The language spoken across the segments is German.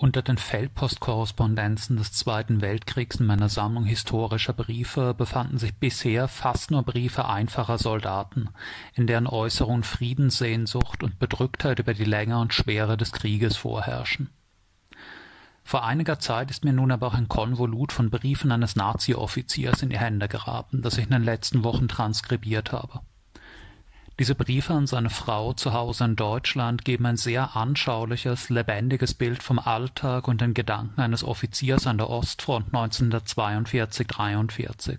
Unter den Feldpostkorrespondenzen des Zweiten Weltkriegs in meiner Sammlung historischer Briefe befanden sich bisher fast nur Briefe einfacher Soldaten, in deren Äußerungen Friedenssehnsucht und Bedrücktheit über die Länge und Schwere des Krieges vorherrschen. Vor einiger Zeit ist mir nun aber auch ein Konvolut von Briefen eines Nazi-Offiziers in die Hände geraten, das ich in den letzten Wochen transkribiert habe diese Briefe an seine Frau zu Hause in Deutschland geben ein sehr anschauliches, lebendiges Bild vom Alltag und den Gedanken eines Offiziers an der Ostfront 1942-43.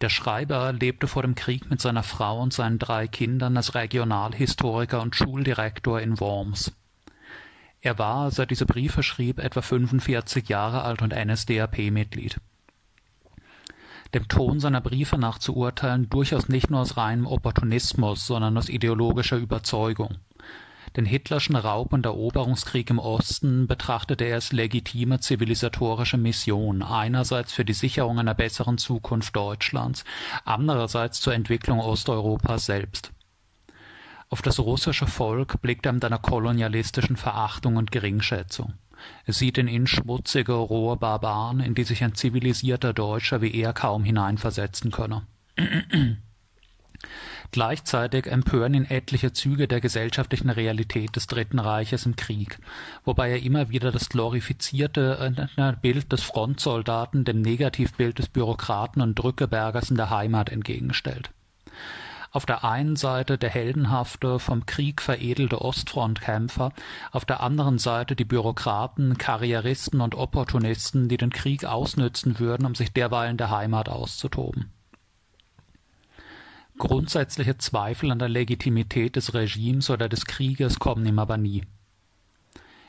Der Schreiber lebte vor dem Krieg mit seiner Frau und seinen drei Kindern als Regionalhistoriker und Schuldirektor in Worms. Er war, er diese Briefe schrieb, etwa 45 Jahre alt und NSDAP-Mitglied dem Ton seiner Briefe nach zu urteilen, durchaus nicht nur aus reinem Opportunismus, sondern aus ideologischer Überzeugung. Den hitlerschen Raub- und Eroberungskrieg im Osten betrachtete er als legitime zivilisatorische Mission, einerseits für die Sicherung einer besseren Zukunft Deutschlands, andererseits zur Entwicklung Osteuropas selbst. Auf das russische Volk blickt er mit einer kolonialistischen Verachtung und Geringschätzung. Es sieht in ihn schmutzige, rohe Barbaren, in die sich ein zivilisierter Deutscher wie er kaum hineinversetzen könne. Gleichzeitig empören ihn etliche Züge der gesellschaftlichen Realität des Dritten Reiches im Krieg, wobei er immer wieder das glorifizierte äh, Bild des Frontsoldaten dem Negativbild des Bürokraten und Drückebergers in der Heimat entgegenstellt auf der einen Seite der heldenhafte, vom Krieg veredelte Ostfrontkämpfer, auf der anderen Seite die Bürokraten, Karrieristen und Opportunisten, die den Krieg ausnützen würden, um sich derweil in der Heimat auszutoben. Grundsätzliche Zweifel an der Legitimität des Regimes oder des Krieges kommen ihm aber nie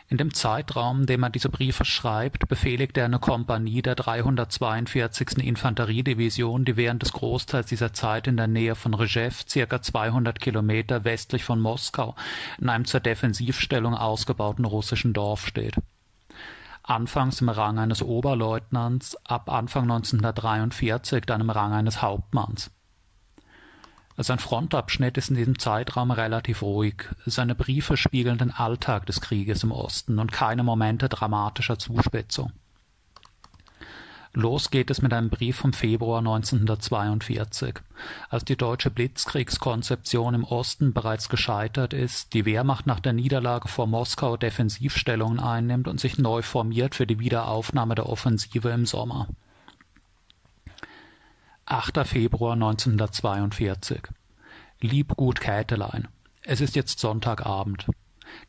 in dem Zeitraum, dem er diese Briefe schreibt, befehligt er eine Kompanie der 342. Infanteriedivision, die während des Großteils dieser Zeit in der Nähe von Rjew, circa 200 Kilometer westlich von Moskau, in einem zur Defensivstellung ausgebauten russischen Dorf steht. Anfangs im Rang eines Oberleutnants, ab Anfang 1943 dann im Rang eines Hauptmanns. Sein Frontabschnitt ist in diesem Zeitraum relativ ruhig. Seine Briefe spiegeln den Alltag des Krieges im Osten und keine Momente dramatischer Zuspitzung. Los geht es mit einem Brief vom Februar 1942, als die deutsche Blitzkriegskonzeption im Osten bereits gescheitert ist, die Wehrmacht nach der Niederlage vor Moskau Defensivstellungen einnimmt und sich neu formiert für die Wiederaufnahme der Offensive im Sommer. 8. Februar 1942. Lieb gut Kätelein. Es ist jetzt Sonntagabend.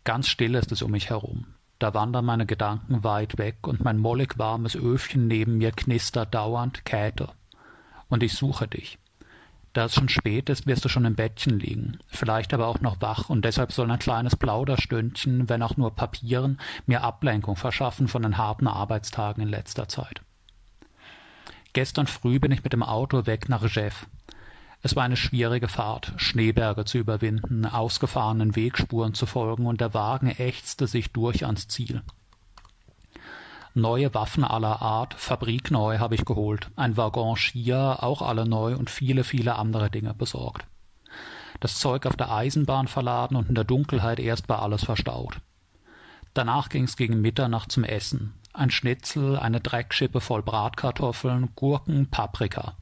Ganz still ist es um mich herum. Da wandern meine Gedanken weit weg und mein mollig warmes Öfchen neben mir knistert dauernd Käthe. Und ich suche dich. Da es schon spät ist, wirst du schon im Bettchen liegen, vielleicht aber auch noch wach, und deshalb soll ein kleines Plauderstündchen, wenn auch nur Papieren, mir Ablenkung verschaffen von den harten Arbeitstagen in letzter Zeit. Gestern früh bin ich mit dem Auto weg nach Rjew. Es war eine schwierige Fahrt, Schneeberge zu überwinden, ausgefahrenen Wegspuren zu folgen, und der Wagen ächzte sich durch ans Ziel. Neue Waffen aller Art, fabrikneu habe ich geholt, ein Waggon Skier, auch alle neu und viele, viele andere Dinge besorgt. Das Zeug auf der Eisenbahn verladen und in der Dunkelheit erst war alles verstaut. Danach ging's gegen Mitternacht zum Essen ein Schnitzel, eine Dreckschippe voll Bratkartoffeln, Gurken, Paprika.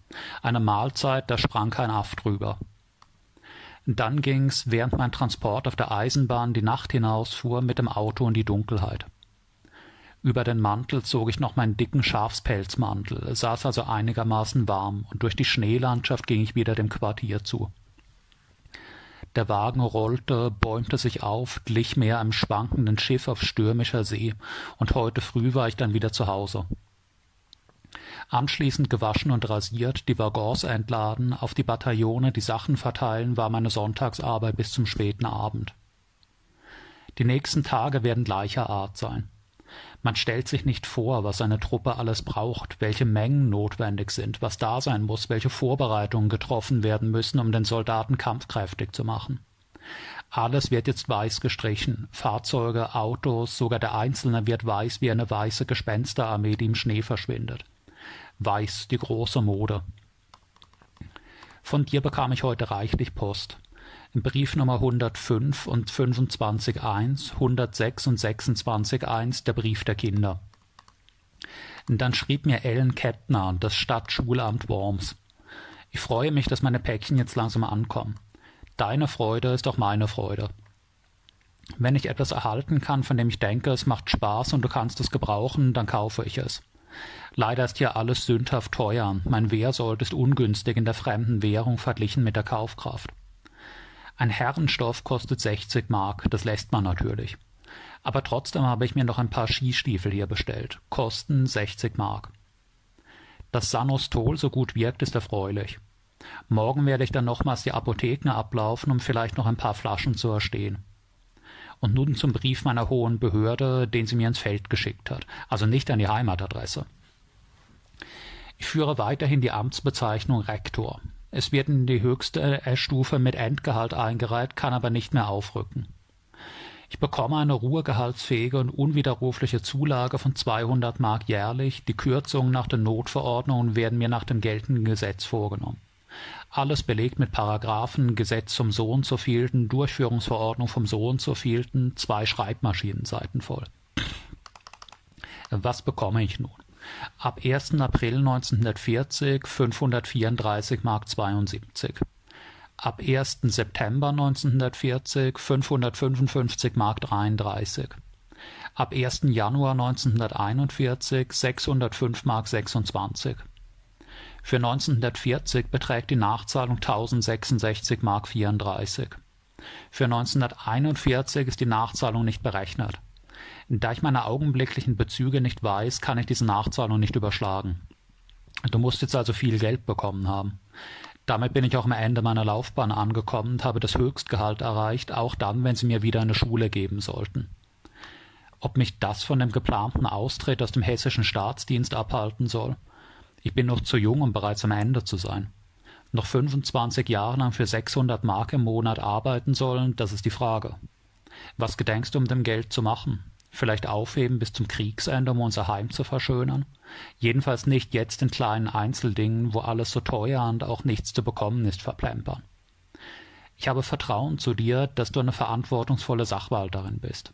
Eine Mahlzeit, da sprang kein Aff drüber. Dann ging's, während mein Transport auf der Eisenbahn die Nacht hinausfuhr, mit dem Auto in die Dunkelheit. Über den Mantel zog ich noch meinen dicken Schafspelzmantel, es saß also einigermaßen warm, und durch die Schneelandschaft ging ich wieder dem Quartier zu. Der Wagen rollte, bäumte sich auf, glich mehr einem schwankenden Schiff auf stürmischer See, und heute früh war ich dann wieder zu Hause. Anschließend gewaschen und rasiert, die Waggons entladen, auf die Bataillone die Sachen verteilen, war meine Sonntagsarbeit bis zum späten Abend. Die nächsten Tage werden gleicher Art sein. Man stellt sich nicht vor, was eine Truppe alles braucht, welche Mengen notwendig sind, was da sein muss, welche Vorbereitungen getroffen werden müssen, um den Soldaten kampfkräftig zu machen. Alles wird jetzt weiß gestrichen. Fahrzeuge, Autos, sogar der Einzelne wird weiß wie eine weiße Gespensterarmee, die im Schnee verschwindet. Weiß, die große Mode. Von dir bekam ich heute reichlich Post. Brief Nummer 105 und 25.1, 106 und 26.1 der Brief der Kinder. Dann schrieb mir Ellen Kettner, das Stadtschulamt Worms. Ich freue mich, dass meine Päckchen jetzt langsam ankommen. Deine Freude ist auch meine Freude. Wenn ich etwas erhalten kann, von dem ich denke, es macht Spaß und du kannst es gebrauchen, dann kaufe ich es. Leider ist hier alles sündhaft teuer. Mein Wehrsold ist ungünstig in der fremden Währung verglichen mit der Kaufkraft. Ein Herrenstoff kostet 60 Mark, das lässt man natürlich. Aber trotzdem habe ich mir noch ein paar Skistiefel hier bestellt. Kosten 60 Mark. Dass Sanostol so gut wirkt, ist erfreulich. Morgen werde ich dann nochmals die Apotheken ablaufen, um vielleicht noch ein paar Flaschen zu erstehen. Und nun zum Brief meiner hohen Behörde, den sie mir ins Feld geschickt hat, also nicht an die Heimatadresse. Ich führe weiterhin die Amtsbezeichnung Rektor. Es wird in die höchste Stufe mit Endgehalt eingereiht, kann aber nicht mehr aufrücken. Ich bekomme eine ruhegehaltsfähige und unwiderrufliche Zulage von 200 Mark jährlich. Die Kürzungen nach den Notverordnungen werden mir nach dem geltenden Gesetz vorgenommen. Alles belegt mit Paragraphen, Gesetz zum so und so vielten, Durchführungsverordnung vom so und so vielten, zwei Schreibmaschinenseiten voll. Was bekomme ich nun? Ab 1. April 1940 534 Mark 72. Ab 1. September 1940 555 Mark 33. Ab 1. Januar 1941 605 Mark 26. Für 1940 beträgt die Nachzahlung 1066 Mark 34. Für 1941 ist die Nachzahlung nicht berechnet. Da ich meine augenblicklichen Bezüge nicht weiß, kann ich diese Nachzahlung nicht überschlagen. Du musst jetzt also viel Geld bekommen haben. Damit bin ich auch am Ende meiner Laufbahn angekommen und habe das Höchstgehalt erreicht, auch dann, wenn sie mir wieder eine Schule geben sollten. Ob mich das von dem geplanten Austritt aus dem hessischen Staatsdienst abhalten soll? Ich bin noch zu jung, um bereits am Ende zu sein. Noch 25 Jahre lang für 600 Mark im Monat arbeiten sollen, das ist die Frage. Was gedenkst du um dem Geld zu machen? Vielleicht aufheben bis zum Kriegsende, um unser Heim zu verschönern? Jedenfalls nicht jetzt in kleinen Einzeldingen, wo alles so teuer und auch nichts zu bekommen ist, verplempern. Ich habe Vertrauen zu dir, dass du eine verantwortungsvolle Sachwalterin bist.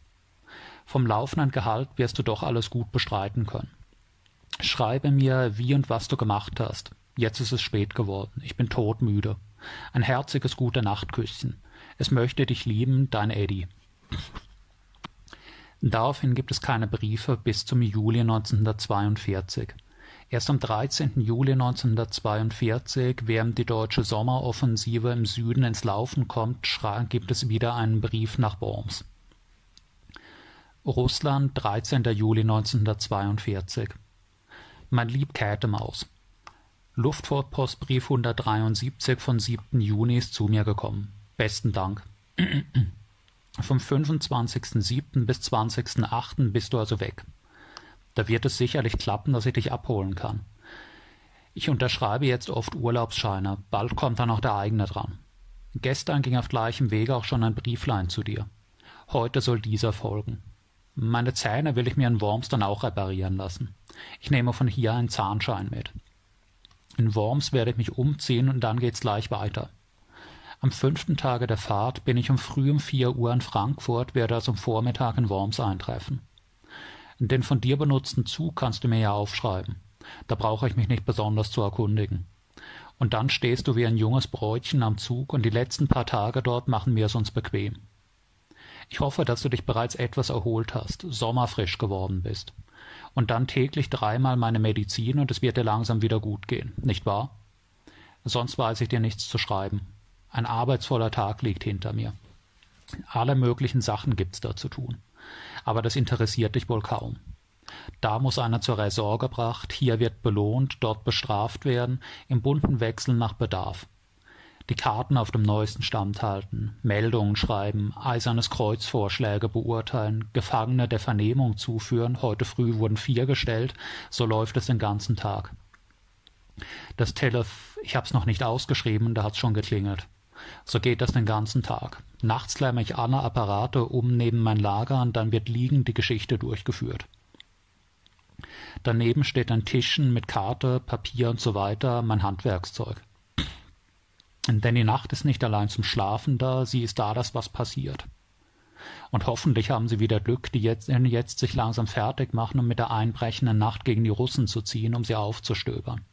Vom laufenden Gehalt wirst du doch alles gut bestreiten können. Schreibe mir, wie und was du gemacht hast. Jetzt ist es spät geworden. Ich bin todmüde. Ein herziges gute Nachtküsschen. Es möchte dich lieben, dein Eddie. Daraufhin gibt es keine Briefe bis zum Juli 1942. Erst am 13. Juli 1942, während die deutsche Sommeroffensive im Süden ins Laufen kommt, gibt es wieder einen Brief nach Worms. Russland, 13. Juli 1942. Mein lieb Kätemaus. Luftfahrtpostbrief 173 von 7. Juni ist zu mir gekommen. Besten Dank. Vom 25.07. bis 20.08. bist du also weg. Da wird es sicherlich klappen, dass ich dich abholen kann. Ich unterschreibe jetzt oft Urlaubsscheine, bald kommt dann auch der eigene dran. Gestern ging auf gleichem Wege auch schon ein Brieflein zu dir. Heute soll dieser folgen. Meine Zähne will ich mir in Worms dann auch reparieren lassen. Ich nehme von hier einen Zahnschein mit. In Worms werde ich mich umziehen und dann geht's gleich weiter. Am fünften Tage der Fahrt bin ich um früh um vier Uhr in Frankfurt, werde also am Vormittag in Worms eintreffen. Den von dir benutzten Zug kannst du mir ja aufschreiben. Da brauche ich mich nicht besonders zu erkundigen. Und dann stehst du wie ein junges Bräutchen am Zug und die letzten paar Tage dort machen wir es uns bequem. Ich hoffe, dass du dich bereits etwas erholt hast, sommerfrisch geworden bist. Und dann täglich dreimal meine Medizin und es wird dir langsam wieder gut gehen, nicht wahr? Sonst weiß ich dir nichts zu schreiben. Ein arbeitsvoller Tag liegt hinter mir. Alle möglichen Sachen gibt's da zu tun. Aber das interessiert dich wohl kaum. Da muss einer zur Raison gebracht, hier wird belohnt, dort bestraft werden, im bunten Wechsel nach Bedarf. Die Karten auf dem neuesten Stand halten, Meldungen schreiben, eisernes Kreuz Vorschläge beurteilen, Gefangene der Vernehmung zuführen, heute früh wurden vier gestellt, so läuft es den ganzen Tag. Das Telef, ich hab's noch nicht ausgeschrieben, da hat's schon geklingelt. So geht das den ganzen Tag. Nachts klemme ich alle Apparate um neben mein Lager und dann wird liegend die Geschichte durchgeführt. Daneben steht ein Tischchen mit Karte, Papier und so weiter, mein Handwerkszeug. Denn die Nacht ist nicht allein zum Schlafen da, sie ist da, dass was passiert. Und hoffentlich haben sie wieder Glück, die jetzt, jetzt sich langsam fertig machen, um mit der einbrechenden Nacht gegen die Russen zu ziehen, um sie aufzustöbern.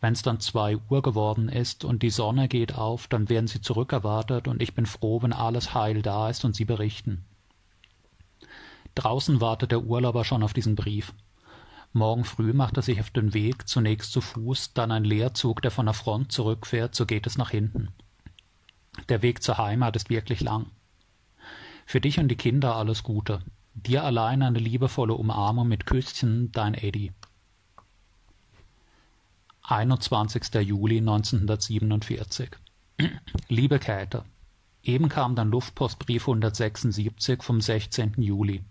Wenn es dann zwei Uhr geworden ist und die Sonne geht auf, dann werden sie zurückerwartet und ich bin froh, wenn alles heil da ist und sie berichten. Draußen wartet der Urlauber schon auf diesen Brief. Morgen früh macht er sich auf den Weg, zunächst zu Fuß, dann ein Leerzug, der von der Front zurückfährt, so geht es nach hinten. Der Weg zur Heimat ist wirklich lang. Für dich und die Kinder alles Gute. Dir allein eine liebevolle Umarmung mit Küsschen, dein Eddie. 21. Juli 1947 Liebe Käthe, eben kam dein Luftpostbrief 176 vom 16. Juli.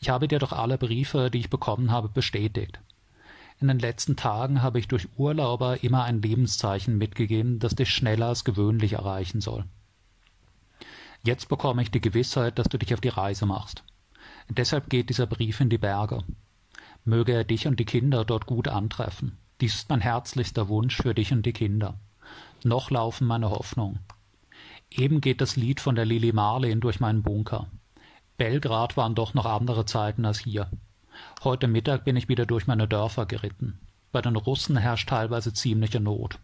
Ich habe dir doch alle Briefe, die ich bekommen habe, bestätigt. In den letzten Tagen habe ich durch Urlauber immer ein Lebenszeichen mitgegeben, das dich schneller als gewöhnlich erreichen soll. Jetzt bekomme ich die Gewissheit, dass du dich auf die Reise machst. Deshalb geht dieser Brief in die Berge. Möge er dich und die Kinder dort gut antreffen. Dies ist mein herzlichster Wunsch für dich und die Kinder. Noch laufen meine Hoffnungen. Eben geht das Lied von der Lili Marlin durch meinen Bunker. Belgrad waren doch noch andere Zeiten als hier. Heute Mittag bin ich wieder durch meine Dörfer geritten. Bei den Russen herrscht teilweise ziemliche Not.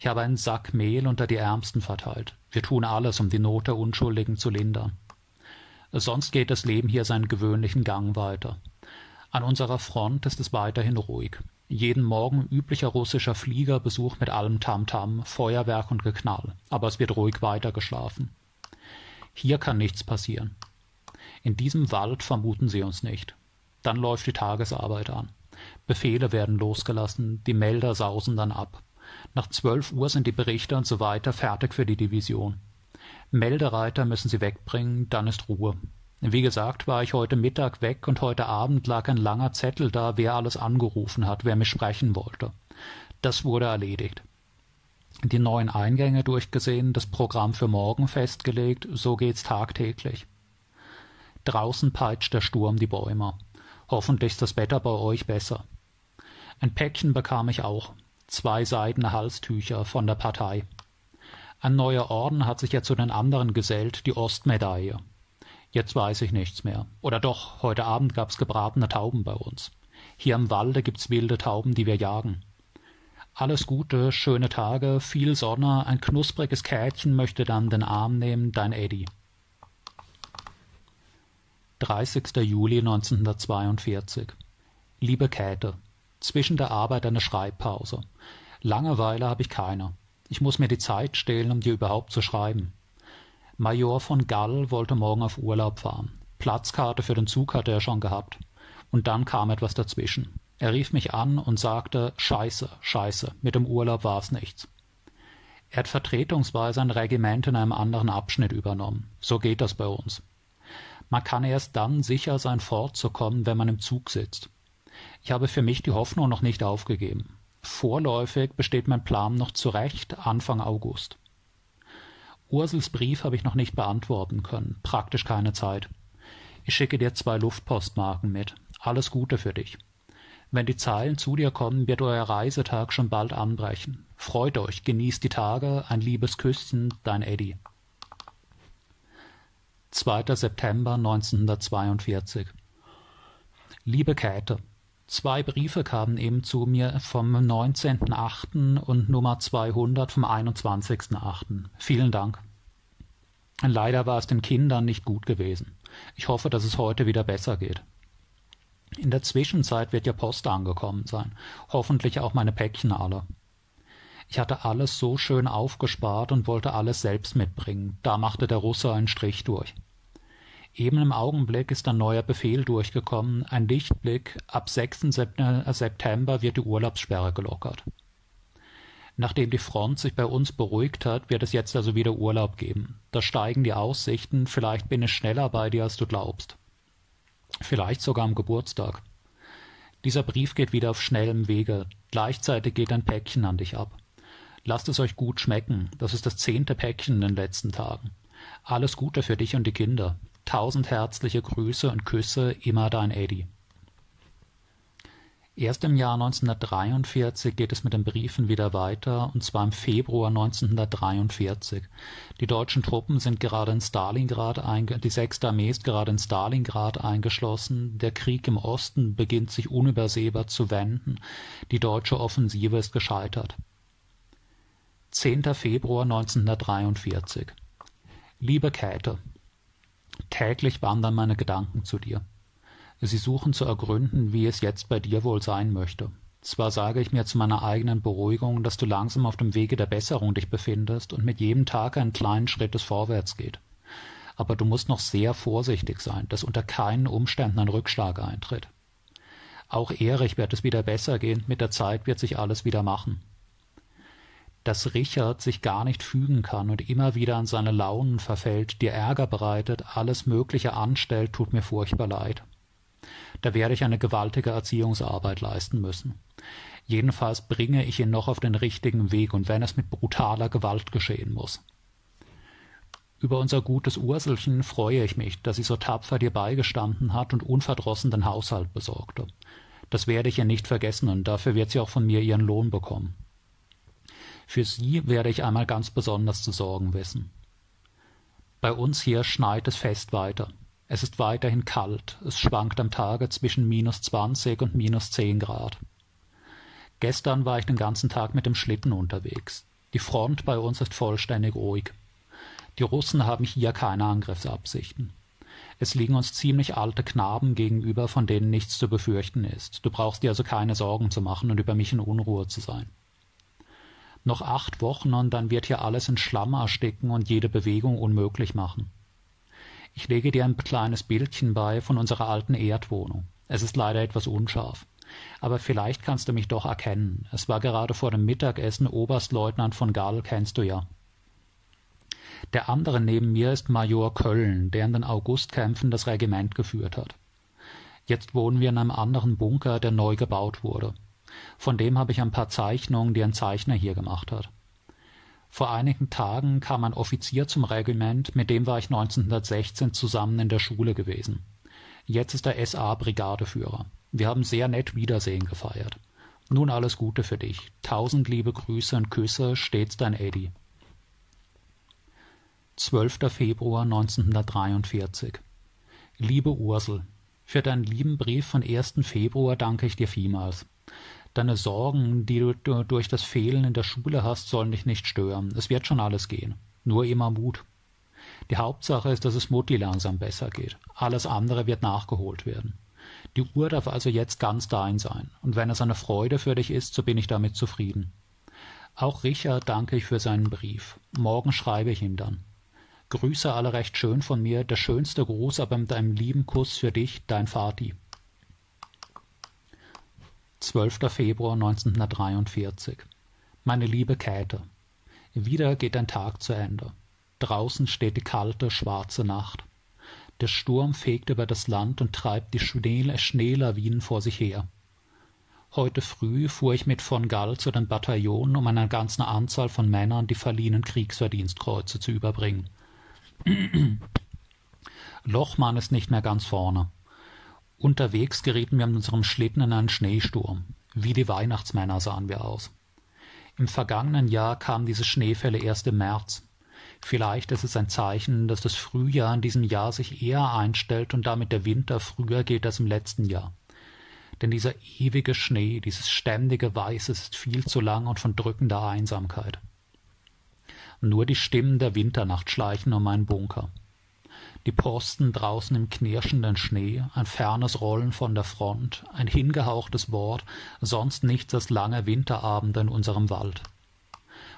Ich habe einen Sack Mehl unter die Ärmsten verteilt. Wir tun alles, um die Not der Unschuldigen zu lindern. Sonst geht das Leben hier seinen gewöhnlichen Gang weiter. An unserer Front ist es weiterhin ruhig. Jeden Morgen üblicher russischer Fliegerbesuch mit allem Tamtam, -Tam, Feuerwerk und Geknall, aber es wird ruhig weitergeschlafen. Hier kann nichts passieren. In diesem Wald vermuten sie uns nicht. Dann läuft die Tagesarbeit an. Befehle werden losgelassen, die Melder sausen dann ab. Nach zwölf Uhr sind die Berichte und so weiter fertig für die Division. Meldereiter müssen sie wegbringen, dann ist Ruhe. Wie gesagt, war ich heute Mittag weg und heute Abend lag ein langer Zettel da, wer alles angerufen hat, wer mich sprechen wollte. Das wurde erledigt. Die neuen Eingänge durchgesehen, das Programm für morgen festgelegt, so geht's tagtäglich. Draußen peitscht der Sturm die Bäume. Hoffentlich ist das Wetter bei euch besser. Ein Päckchen bekam ich auch. Zwei seidene Halstücher von der Partei. Ein neuer Orden hat sich ja zu den anderen gesellt, die Ostmedaille. Jetzt weiß ich nichts mehr. Oder doch, heute Abend gab's gebratene Tauben bei uns. Hier im Walde gibt's wilde Tauben, die wir jagen. Alles Gute, schöne Tage, viel Sonne, ein knuspriges Kätchen möchte dann den Arm nehmen, dein Eddie. 30. Juli 1942 Liebe Käthe, zwischen der Arbeit eine Schreibpause. Langeweile habe ich keine. Ich muss mir die Zeit stehlen, um dir überhaupt zu schreiben. Major von Gall wollte morgen auf Urlaub fahren. Platzkarte für den Zug hatte er schon gehabt. Und dann kam etwas dazwischen. Er rief mich an und sagte, Scheiße, Scheiße, mit dem Urlaub war's nichts. Er hat vertretungsweise ein Regiment in einem anderen Abschnitt übernommen. So geht das bei uns. Man kann erst dann sicher sein, fortzukommen, wenn man im Zug sitzt. Ich habe für mich die Hoffnung noch nicht aufgegeben. Vorläufig besteht mein Plan noch zurecht Anfang August. Ursels Brief habe ich noch nicht beantworten können, praktisch keine Zeit. Ich schicke dir zwei Luftpostmarken mit. Alles Gute für dich. Wenn die Zeilen zu dir kommen, wird euer Reisetag schon bald anbrechen. Freut euch, genießt die Tage, ein liebes Küsschen, dein Eddie. 2. September 1942 Liebe Käthe, zwei Briefe kamen eben zu mir vom 19.8. und Nummer 200 vom 21.8. Vielen Dank. Leider war es den Kindern nicht gut gewesen. Ich hoffe, dass es heute wieder besser geht. In der Zwischenzeit wird ja Post angekommen sein, hoffentlich auch meine Päckchen alle. Ich hatte alles so schön aufgespart und wollte alles selbst mitbringen. Da machte der Russe einen Strich durch. Eben im Augenblick ist ein neuer Befehl durchgekommen, ein Lichtblick, ab 6. September wird die Urlaubssperre gelockert. Nachdem die Front sich bei uns beruhigt hat, wird es jetzt also wieder Urlaub geben. Da steigen die Aussichten, vielleicht bin ich schneller bei dir, als du glaubst. Vielleicht sogar am Geburtstag. Dieser Brief geht wieder auf schnellem Wege, gleichzeitig geht ein Päckchen an dich ab. Lasst es euch gut schmecken, das ist das zehnte Päckchen in den letzten Tagen. Alles Gute für dich und die Kinder. Tausend herzliche Grüße und Küsse, immer dein Eddie. Erst im Jahr 1943 geht es mit den Briefen wieder weiter, und zwar im Februar 1943. Die deutschen Truppen sind gerade in Stalingrad die Sechste Armee ist gerade in Stalingrad eingeschlossen, der Krieg im Osten beginnt sich unübersehbar zu wenden, die deutsche Offensive ist gescheitert. 10. Februar 1943 Liebe Käthe, täglich wandern meine Gedanken zu dir. Sie suchen zu ergründen, wie es jetzt bei dir wohl sein möchte. Zwar sage ich mir zu meiner eigenen Beruhigung, dass du langsam auf dem Wege der Besserung dich befindest und mit jedem Tag einen kleinen Schritt des Vorwärts geht. Aber du musst noch sehr vorsichtig sein, dass unter keinen Umständen ein Rückschlag eintritt. Auch Erich wird es wieder besser gehen, mit der Zeit wird sich alles wieder machen. Dass Richard sich gar nicht fügen kann und immer wieder an seine Launen verfällt, dir Ärger bereitet, alles Mögliche anstellt, tut mir furchtbar leid. Da werde ich eine gewaltige Erziehungsarbeit leisten müssen. Jedenfalls bringe ich ihn noch auf den richtigen Weg, und wenn es mit brutaler Gewalt geschehen muss. Über unser gutes Urselchen freue ich mich, dass sie so tapfer dir beigestanden hat und unverdrossen den Haushalt besorgte. Das werde ich ihr nicht vergessen, und dafür wird sie auch von mir ihren Lohn bekommen. Für sie werde ich einmal ganz besonders zu sorgen wissen. Bei uns hier schneit es fest weiter. Es ist weiterhin kalt, es schwankt am Tage zwischen minus zwanzig und minus zehn Grad. Gestern war ich den ganzen Tag mit dem Schlitten unterwegs. Die Front bei uns ist vollständig ruhig. Die Russen haben hier keine Angriffsabsichten. Es liegen uns ziemlich alte Knaben gegenüber, von denen nichts zu befürchten ist. Du brauchst dir also keine Sorgen zu machen und über mich in Unruhe zu sein. Noch acht Wochen und dann wird hier alles in Schlamm ersticken und jede Bewegung unmöglich machen. Ich lege dir ein kleines Bildchen bei von unserer alten Erdwohnung. Es ist leider etwas unscharf. Aber vielleicht kannst du mich doch erkennen. Es war gerade vor dem Mittagessen Oberstleutnant von Gall, kennst du ja. Der andere neben mir ist Major Köln, der in den Augustkämpfen das Regiment geführt hat. Jetzt wohnen wir in einem anderen Bunker, der neu gebaut wurde. Von dem habe ich ein paar Zeichnungen, die ein Zeichner hier gemacht hat. Vor einigen Tagen kam ein Offizier zum Regiment, mit dem war ich 1916 zusammen in der Schule gewesen. Jetzt ist er SA-Brigadeführer. Wir haben sehr nett Wiedersehen gefeiert. Nun alles Gute für dich. Tausend liebe Grüße und Küsse, stets dein Eddie. 12. Februar 1943 Liebe Ursel, für deinen lieben Brief von 1. Februar danke ich dir vielmals. Deine Sorgen, die du durch das Fehlen in der Schule hast, sollen dich nicht stören. Es wird schon alles gehen. Nur immer Mut. Die Hauptsache ist, dass es Mutti langsam besser geht. Alles andere wird nachgeholt werden. Die Uhr darf also jetzt ganz dein sein. Und wenn es eine Freude für dich ist, so bin ich damit zufrieden. Auch Richard danke ich für seinen Brief. Morgen schreibe ich ihm dann. Grüße alle recht schön von mir, der schönste Gruß aber mit einem lieben Kuss für dich, dein Vati. 12. Februar 1943 Meine liebe Käthe, wieder geht ein Tag zu Ende. Draußen steht die kalte, schwarze Nacht. Der Sturm fegt über das Land und treibt die Schneelawinen vor sich her. Heute früh fuhr ich mit von Gall zu den Bataillonen, um einer ganzen Anzahl von Männern die verliehenen Kriegsverdienstkreuze zu überbringen. Lochmann ist nicht mehr ganz vorne. Unterwegs gerieten wir mit unserem Schlitten in einen Schneesturm. Wie die Weihnachtsmänner sahen wir aus. Im vergangenen Jahr kamen diese Schneefälle erst im März. Vielleicht ist es ein Zeichen, dass das Frühjahr in diesem Jahr sich eher einstellt und damit der Winter früher geht als im letzten Jahr. Denn dieser ewige Schnee, dieses ständige Weiß ist viel zu lang und von drückender Einsamkeit. Nur die Stimmen der Winternacht schleichen um meinen Bunker die Posten draußen im knirschenden Schnee, ein fernes Rollen von der Front, ein hingehauchtes Wort, sonst nichts als lange Winterabende in unserem Wald.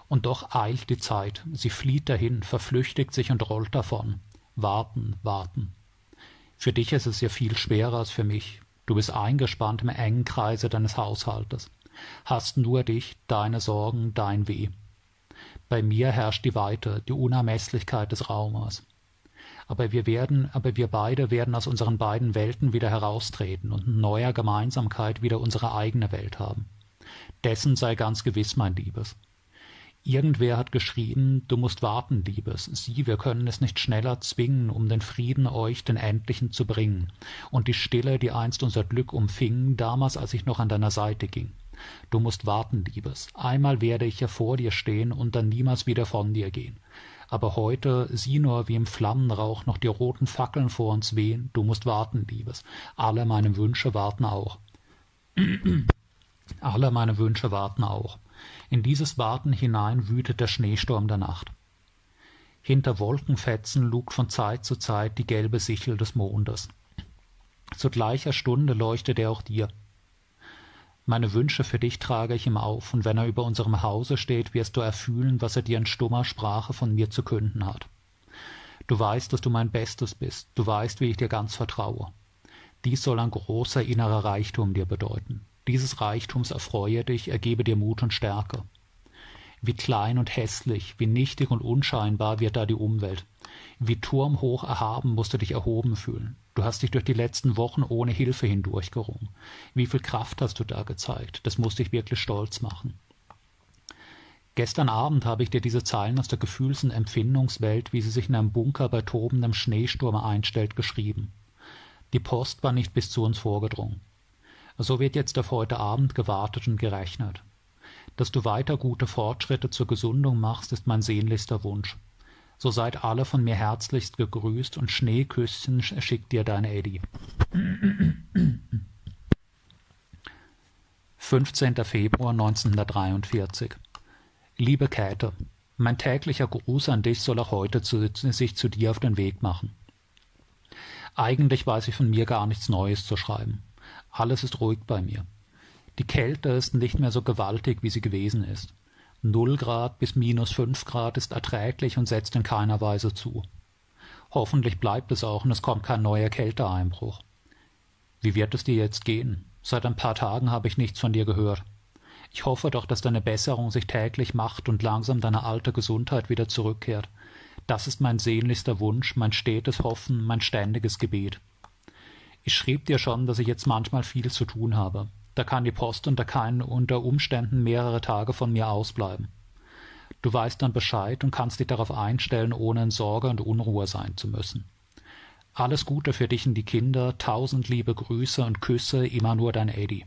Und doch eilt die Zeit, sie flieht dahin, verflüchtigt sich und rollt davon. Warten, warten. Für dich ist es ja viel schwerer als für mich. Du bist eingespannt im engen Kreise deines Haushaltes, hast nur dich, deine Sorgen, dein Weh. Bei mir herrscht die Weite, die Unermeßlichkeit des Raumes aber wir werden, aber wir beide werden aus unseren beiden Welten wieder heraustreten und in neuer Gemeinsamkeit wieder unsere eigene Welt haben. Dessen sei ganz gewiss, mein Liebes. Irgendwer hat geschrieben, du musst warten, Liebes, sieh, wir können es nicht schneller zwingen, um den Frieden euch, den Endlichen, zu bringen, und die Stille, die einst unser Glück umfing, damals, als ich noch an deiner Seite ging. Du musst warten, Liebes, einmal werde ich ja vor dir stehen und dann niemals wieder von dir gehen. Aber heute sieh nur, wie im Flammenrauch noch die roten Fackeln vor uns wehen, du musst warten, Liebes, alle meine Wünsche warten auch. alle meine Wünsche warten auch. In dieses Warten hinein wütet der Schneesturm der Nacht. Hinter Wolkenfetzen lugt von Zeit zu Zeit die gelbe Sichel des Mondes. Zu gleicher Stunde leuchtet er auch dir. Meine Wünsche für dich trage ich ihm auf, und wenn er über unserem Hause steht, wirst du erfühlen, was er dir in stummer Sprache von mir zu künden hat. Du weißt, dass du mein Bestes bist, du weißt, wie ich dir ganz vertraue. Dies soll ein großer innerer Reichtum dir bedeuten. Dieses Reichtums erfreue dich, ergebe dir Mut und Stärke. Wie klein und hässlich, wie nichtig und unscheinbar wird da die Umwelt. Wie turmhoch erhaben musst du dich erhoben fühlen. Du hast dich durch die letzten Wochen ohne Hilfe hindurchgerungen. Wie viel Kraft hast du da gezeigt? Das muss dich wirklich stolz machen. Gestern Abend habe ich dir diese Zeilen aus der Gefühls- und Empfindungswelt, wie sie sich in einem Bunker bei tobendem Schneesturm einstellt, geschrieben. Die Post war nicht bis zu uns vorgedrungen. So wird jetzt auf heute Abend gewartet und gerechnet. Dass du weiter gute Fortschritte zur Gesundung machst, ist mein sehnlichster Wunsch. So seid alle von mir herzlichst gegrüßt und Schneeküsschen schickt dir deine Eddie. 15. Februar 1943 Liebe Käthe, mein täglicher Gruß an dich soll auch heute zu, sich zu dir auf den Weg machen. Eigentlich weiß ich von mir gar nichts Neues zu schreiben. Alles ist ruhig bei mir. Die Kälte ist nicht mehr so gewaltig, wie sie gewesen ist. Null Grad bis minus fünf Grad ist erträglich und setzt in keiner Weise zu. Hoffentlich bleibt es auch und es kommt kein neuer Kälteeinbruch. Wie wird es dir jetzt gehen? Seit ein paar Tagen habe ich nichts von dir gehört. Ich hoffe doch, dass deine Besserung sich täglich macht und langsam deine alte Gesundheit wieder zurückkehrt. Das ist mein sehnlichster Wunsch, mein stetes Hoffen, mein ständiges Gebet. Ich schrieb dir schon, dass ich jetzt manchmal viel zu tun habe. Da kann die Post unter keinen unter Umständen mehrere Tage von mir ausbleiben. Du weißt dann Bescheid und kannst dich darauf einstellen, ohne in Sorge und Unruhe sein zu müssen. Alles Gute für dich und die Kinder, tausend liebe Grüße und Küsse, immer nur dein Eddie.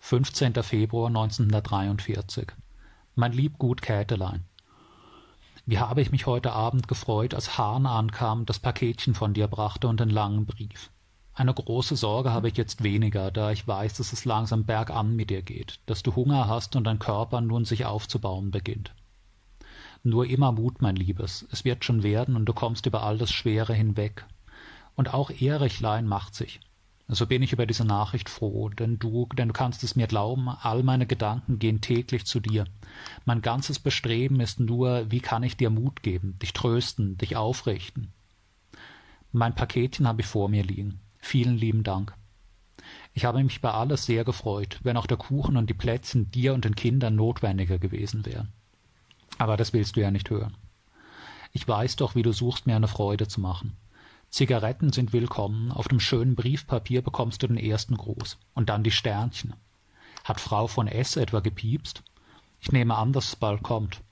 15. Februar 1943 Mein Liebgut Kätelein, wie habe ich mich heute Abend gefreut, als Hahn ankam, das Paketchen von dir brachte und den langen Brief. Eine große Sorge habe ich jetzt weniger, da ich weiß, dass es langsam bergan mit dir geht, dass du Hunger hast und dein Körper nun sich aufzubauen beginnt. Nur immer Mut, mein Liebes, es wird schon werden und du kommst über all das Schwere hinweg. Und auch Erichlein macht sich. So bin ich über diese Nachricht froh, denn du, denn du kannst es mir glauben, all meine Gedanken gehen täglich zu dir. Mein ganzes Bestreben ist nur, wie kann ich dir Mut geben, dich trösten, dich aufrichten. Mein Paketchen habe ich vor mir liegen. Vielen lieben Dank. Ich habe mich bei alles sehr gefreut, wenn auch der Kuchen und die Plätzchen dir und den Kindern notwendiger gewesen wären. Aber das willst du ja nicht hören. Ich weiß doch, wie du suchst, mir eine Freude zu machen. Zigaretten sind willkommen, auf dem schönen Briefpapier bekommst du den ersten Gruß. Und dann die Sternchen. Hat Frau von S. etwa gepiepst? Ich nehme an, dass es bald kommt.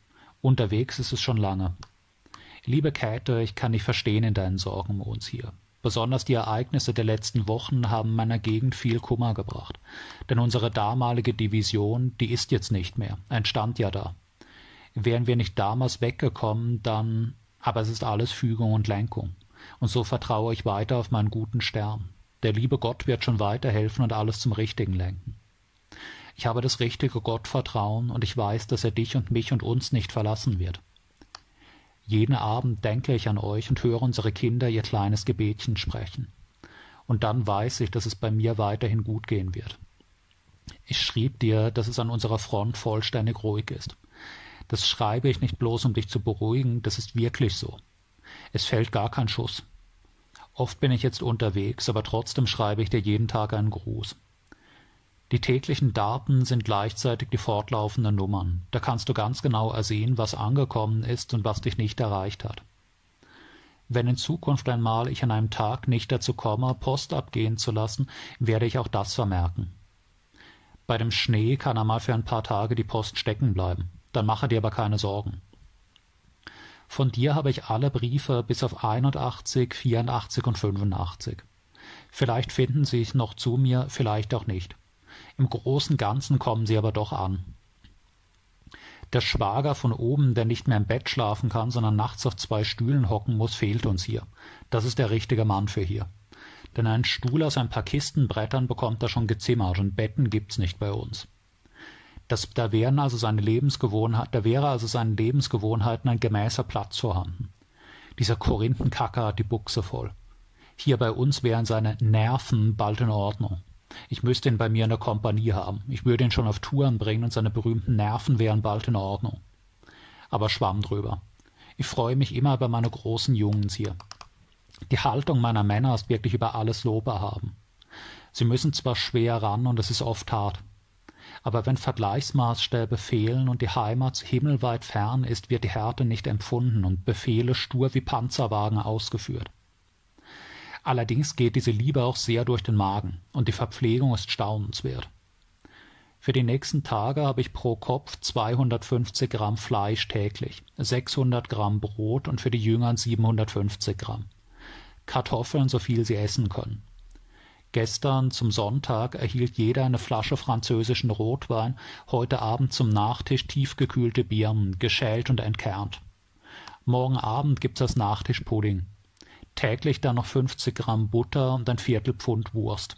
Unterwegs ist es schon lange. Liebe Käthe, ich kann dich verstehen in deinen Sorgen um uns hier. Besonders die Ereignisse der letzten Wochen haben meiner Gegend viel Kummer gebracht. Denn unsere damalige Division, die ist jetzt nicht mehr, entstand ja da. Wären wir nicht damals weggekommen, dann. Aber es ist alles Fügung und Lenkung und so vertraue ich weiter auf meinen guten Stern. Der liebe Gott wird schon weiterhelfen und alles zum Richtigen lenken. Ich habe das richtige Gottvertrauen und ich weiß, dass er dich und mich und uns nicht verlassen wird. Jeden Abend denke ich an euch und höre unsere Kinder ihr kleines Gebetchen sprechen. Und dann weiß ich, dass es bei mir weiterhin gut gehen wird. Ich schrieb dir, dass es an unserer Front vollständig ruhig ist. Das schreibe ich nicht bloß, um dich zu beruhigen, das ist wirklich so. Es fällt gar kein Schuss. Oft bin ich jetzt unterwegs, aber trotzdem schreibe ich dir jeden Tag einen Gruß. Die täglichen Daten sind gleichzeitig die fortlaufenden Nummern. Da kannst du ganz genau ersehen, was angekommen ist und was dich nicht erreicht hat. Wenn in Zukunft einmal ich an einem Tag nicht dazu komme, Post abgehen zu lassen, werde ich auch das vermerken. Bei dem Schnee kann einmal für ein paar Tage die Post stecken bleiben. Dann mache dir aber keine Sorgen. Von dir habe ich alle Briefe bis auf 81, 84 und 85. Vielleicht finden sie sich noch zu mir, vielleicht auch nicht. Im großen Ganzen kommen sie aber doch an. Der Schwager von oben, der nicht mehr im Bett schlafen kann, sondern nachts auf zwei Stühlen hocken muss, fehlt uns hier. Das ist der richtige Mann für hier. Denn einen Stuhl aus ein paar Kistenbrettern bekommt er schon gezimmert und Betten gibt's nicht bei uns. Das, da wären also seine da wäre also seinen Lebensgewohnheiten ein gemäßer Platz vorhanden. Dieser Korinthenkacker hat die Buchse voll. Hier bei uns wären seine Nerven bald in Ordnung. Ich müsste ihn bei mir in der Kompanie haben. Ich würde ihn schon auf Touren bringen und seine berühmten Nerven wären bald in Ordnung. Aber schwamm drüber. Ich freue mich immer über meine großen Jungens hier. Die Haltung meiner Männer ist wirklich über alles Lob erhaben. Sie müssen zwar schwer ran und es ist oft hart. Aber wenn Vergleichsmaßstäbe fehlen und die Heimat himmelweit fern ist, wird die Härte nicht empfunden und Befehle stur wie Panzerwagen ausgeführt. Allerdings geht diese Liebe auch sehr durch den Magen und die Verpflegung ist staunenswert. Für die nächsten Tage habe ich pro Kopf 250 Gramm Fleisch täglich, 600 Gramm Brot und für die Jüngern 750 Gramm. Kartoffeln, so viel sie essen können. Gestern zum Sonntag erhielt jeder eine Flasche französischen Rotwein, heute Abend zum Nachtisch tiefgekühlte Birnen, geschält und entkernt. Morgen Abend gibt's als Nachtisch Pudding täglich dann noch 50 Gramm Butter und ein Viertel Pfund Wurst.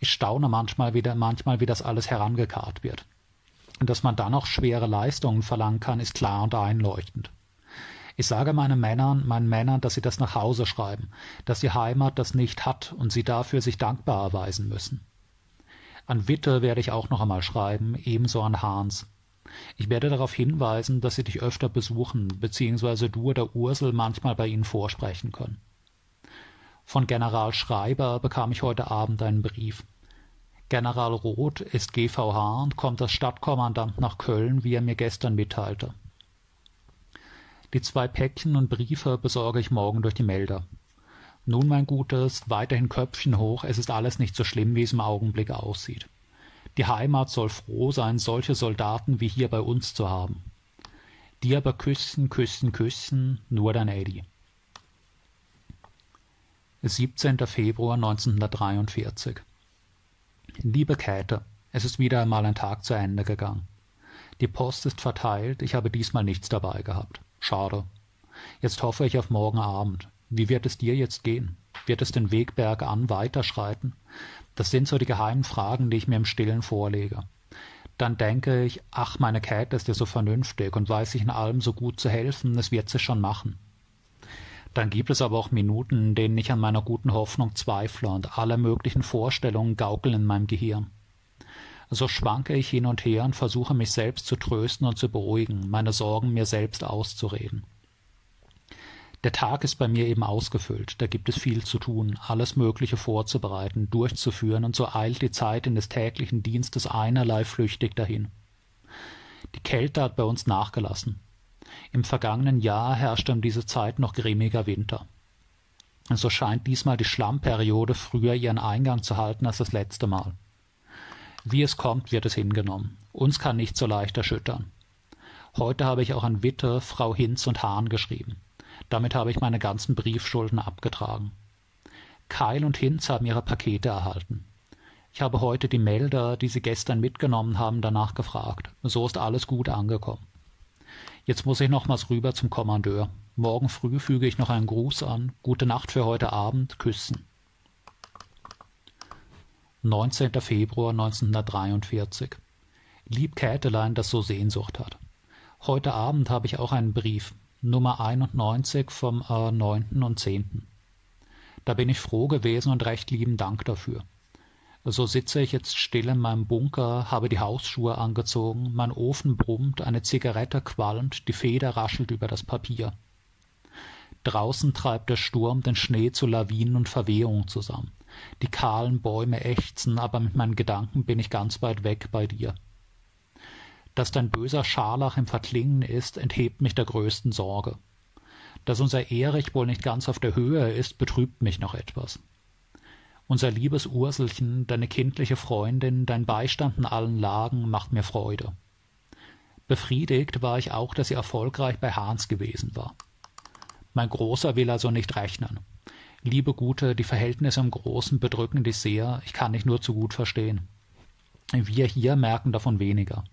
Ich staune manchmal wieder, manchmal, wie das alles herangekarrt wird. Und dass man dann noch schwere Leistungen verlangen kann, ist klar und einleuchtend. Ich sage meinen Männern, meinen Männern, dass sie das nach Hause schreiben, dass die Heimat das nicht hat und sie dafür sich dankbar erweisen müssen. An Witte werde ich auch noch einmal schreiben, ebenso an Hans. Ich werde darauf hinweisen, dass sie dich öfter besuchen, beziehungsweise du oder Ursel manchmal bei ihnen vorsprechen können. Von General Schreiber bekam ich heute Abend einen Brief. General Roth ist GVH und kommt als Stadtkommandant nach Köln, wie er mir gestern mitteilte. Die zwei Päckchen und Briefe besorge ich morgen durch die Melder. Nun, mein Gutes, weiterhin Köpfchen hoch, es ist alles nicht so schlimm, wie es im Augenblick aussieht. Die Heimat soll froh sein, solche Soldaten wie hier bei uns zu haben. Die aber küssen, küssen, küssen, nur dein Eddie. 17. Februar 1943 Liebe Käthe, es ist wieder einmal ein Tag zu Ende gegangen. Die Post ist verteilt, ich habe diesmal nichts dabei gehabt. Schade. Jetzt hoffe ich auf morgen Abend. Wie wird es dir jetzt gehen? Wird es den Weg bergan weiterschreiten? Das sind so die geheimen Fragen, die ich mir im Stillen vorlege. Dann denke ich, ach, meine Käthe ist ja so vernünftig und weiß sich in allem so gut zu helfen, es wird sie schon machen. Dann gibt es aber auch Minuten, in denen ich an meiner guten Hoffnung zweifle und alle möglichen Vorstellungen gaukeln in meinem Gehirn. So schwanke ich hin und her und versuche mich selbst zu trösten und zu beruhigen, meine Sorgen mir selbst auszureden. Der Tag ist bei mir eben ausgefüllt, da gibt es viel zu tun, alles Mögliche vorzubereiten, durchzuführen, und so eilt die Zeit in des täglichen Dienstes einerlei flüchtig dahin. Die Kälte hat bei uns nachgelassen. Im vergangenen Jahr herrschte um diese Zeit noch grimmiger Winter. Und so scheint diesmal die Schlammperiode früher ihren Eingang zu halten als das letzte Mal. Wie es kommt, wird es hingenommen. Uns kann nicht so leicht erschüttern. Heute habe ich auch an Witte, Frau Hinz und Hahn geschrieben. Damit habe ich meine ganzen Briefschulden abgetragen. Keil und Hinz haben ihre Pakete erhalten. Ich habe heute die Melder, die sie gestern mitgenommen haben, danach gefragt. So ist alles gut angekommen. Jetzt muss ich nochmals rüber zum Kommandeur. Morgen früh füge ich noch einen Gruß an. Gute Nacht für heute Abend. Küssen. 19. Februar 1943. Lieb Kätelein, das so Sehnsucht hat. Heute Abend habe ich auch einen Brief. Nummer 91 vom äh, 9. und 10. Da bin ich froh gewesen und recht lieben Dank dafür. So sitze ich jetzt still in meinem Bunker, habe die Hausschuhe angezogen, mein Ofen brummt, eine Zigarette qualmt, die Feder raschelt über das Papier. Draußen treibt der Sturm den Schnee zu Lawinen und Verwehungen zusammen. Die kahlen Bäume ächzen, aber mit meinen Gedanken bin ich ganz weit weg bei dir. Dass dein böser Scharlach im Verklingen ist, enthebt mich der größten Sorge. Dass unser Erich wohl nicht ganz auf der Höhe ist, betrübt mich noch etwas. Unser liebes Urselchen, deine kindliche Freundin, dein Beistand in allen Lagen macht mir Freude. Befriedigt war ich auch, dass sie erfolgreich bei Hans gewesen war. Mein Großer will also nicht rechnen. Liebe Gute, die Verhältnisse im Großen bedrücken dich sehr, ich kann dich nur zu gut verstehen. Wir hier merken davon weniger.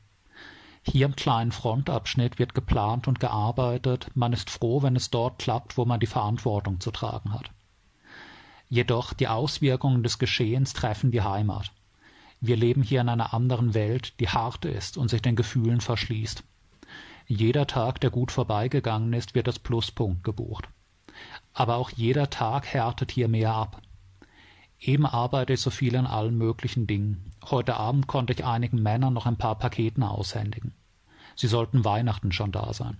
Hier im kleinen Frontabschnitt wird geplant und gearbeitet, man ist froh, wenn es dort klappt, wo man die Verantwortung zu tragen hat. Jedoch die Auswirkungen des Geschehens treffen die Heimat. Wir leben hier in einer anderen Welt, die hart ist und sich den Gefühlen verschließt. Jeder Tag, der gut vorbeigegangen ist, wird als Pluspunkt gebucht. Aber auch jeder Tag härtet hier mehr ab. Eben arbeite ich so viel an allen möglichen Dingen. Heute Abend konnte ich einigen Männern noch ein paar Paketen aushändigen. Sie sollten Weihnachten schon da sein.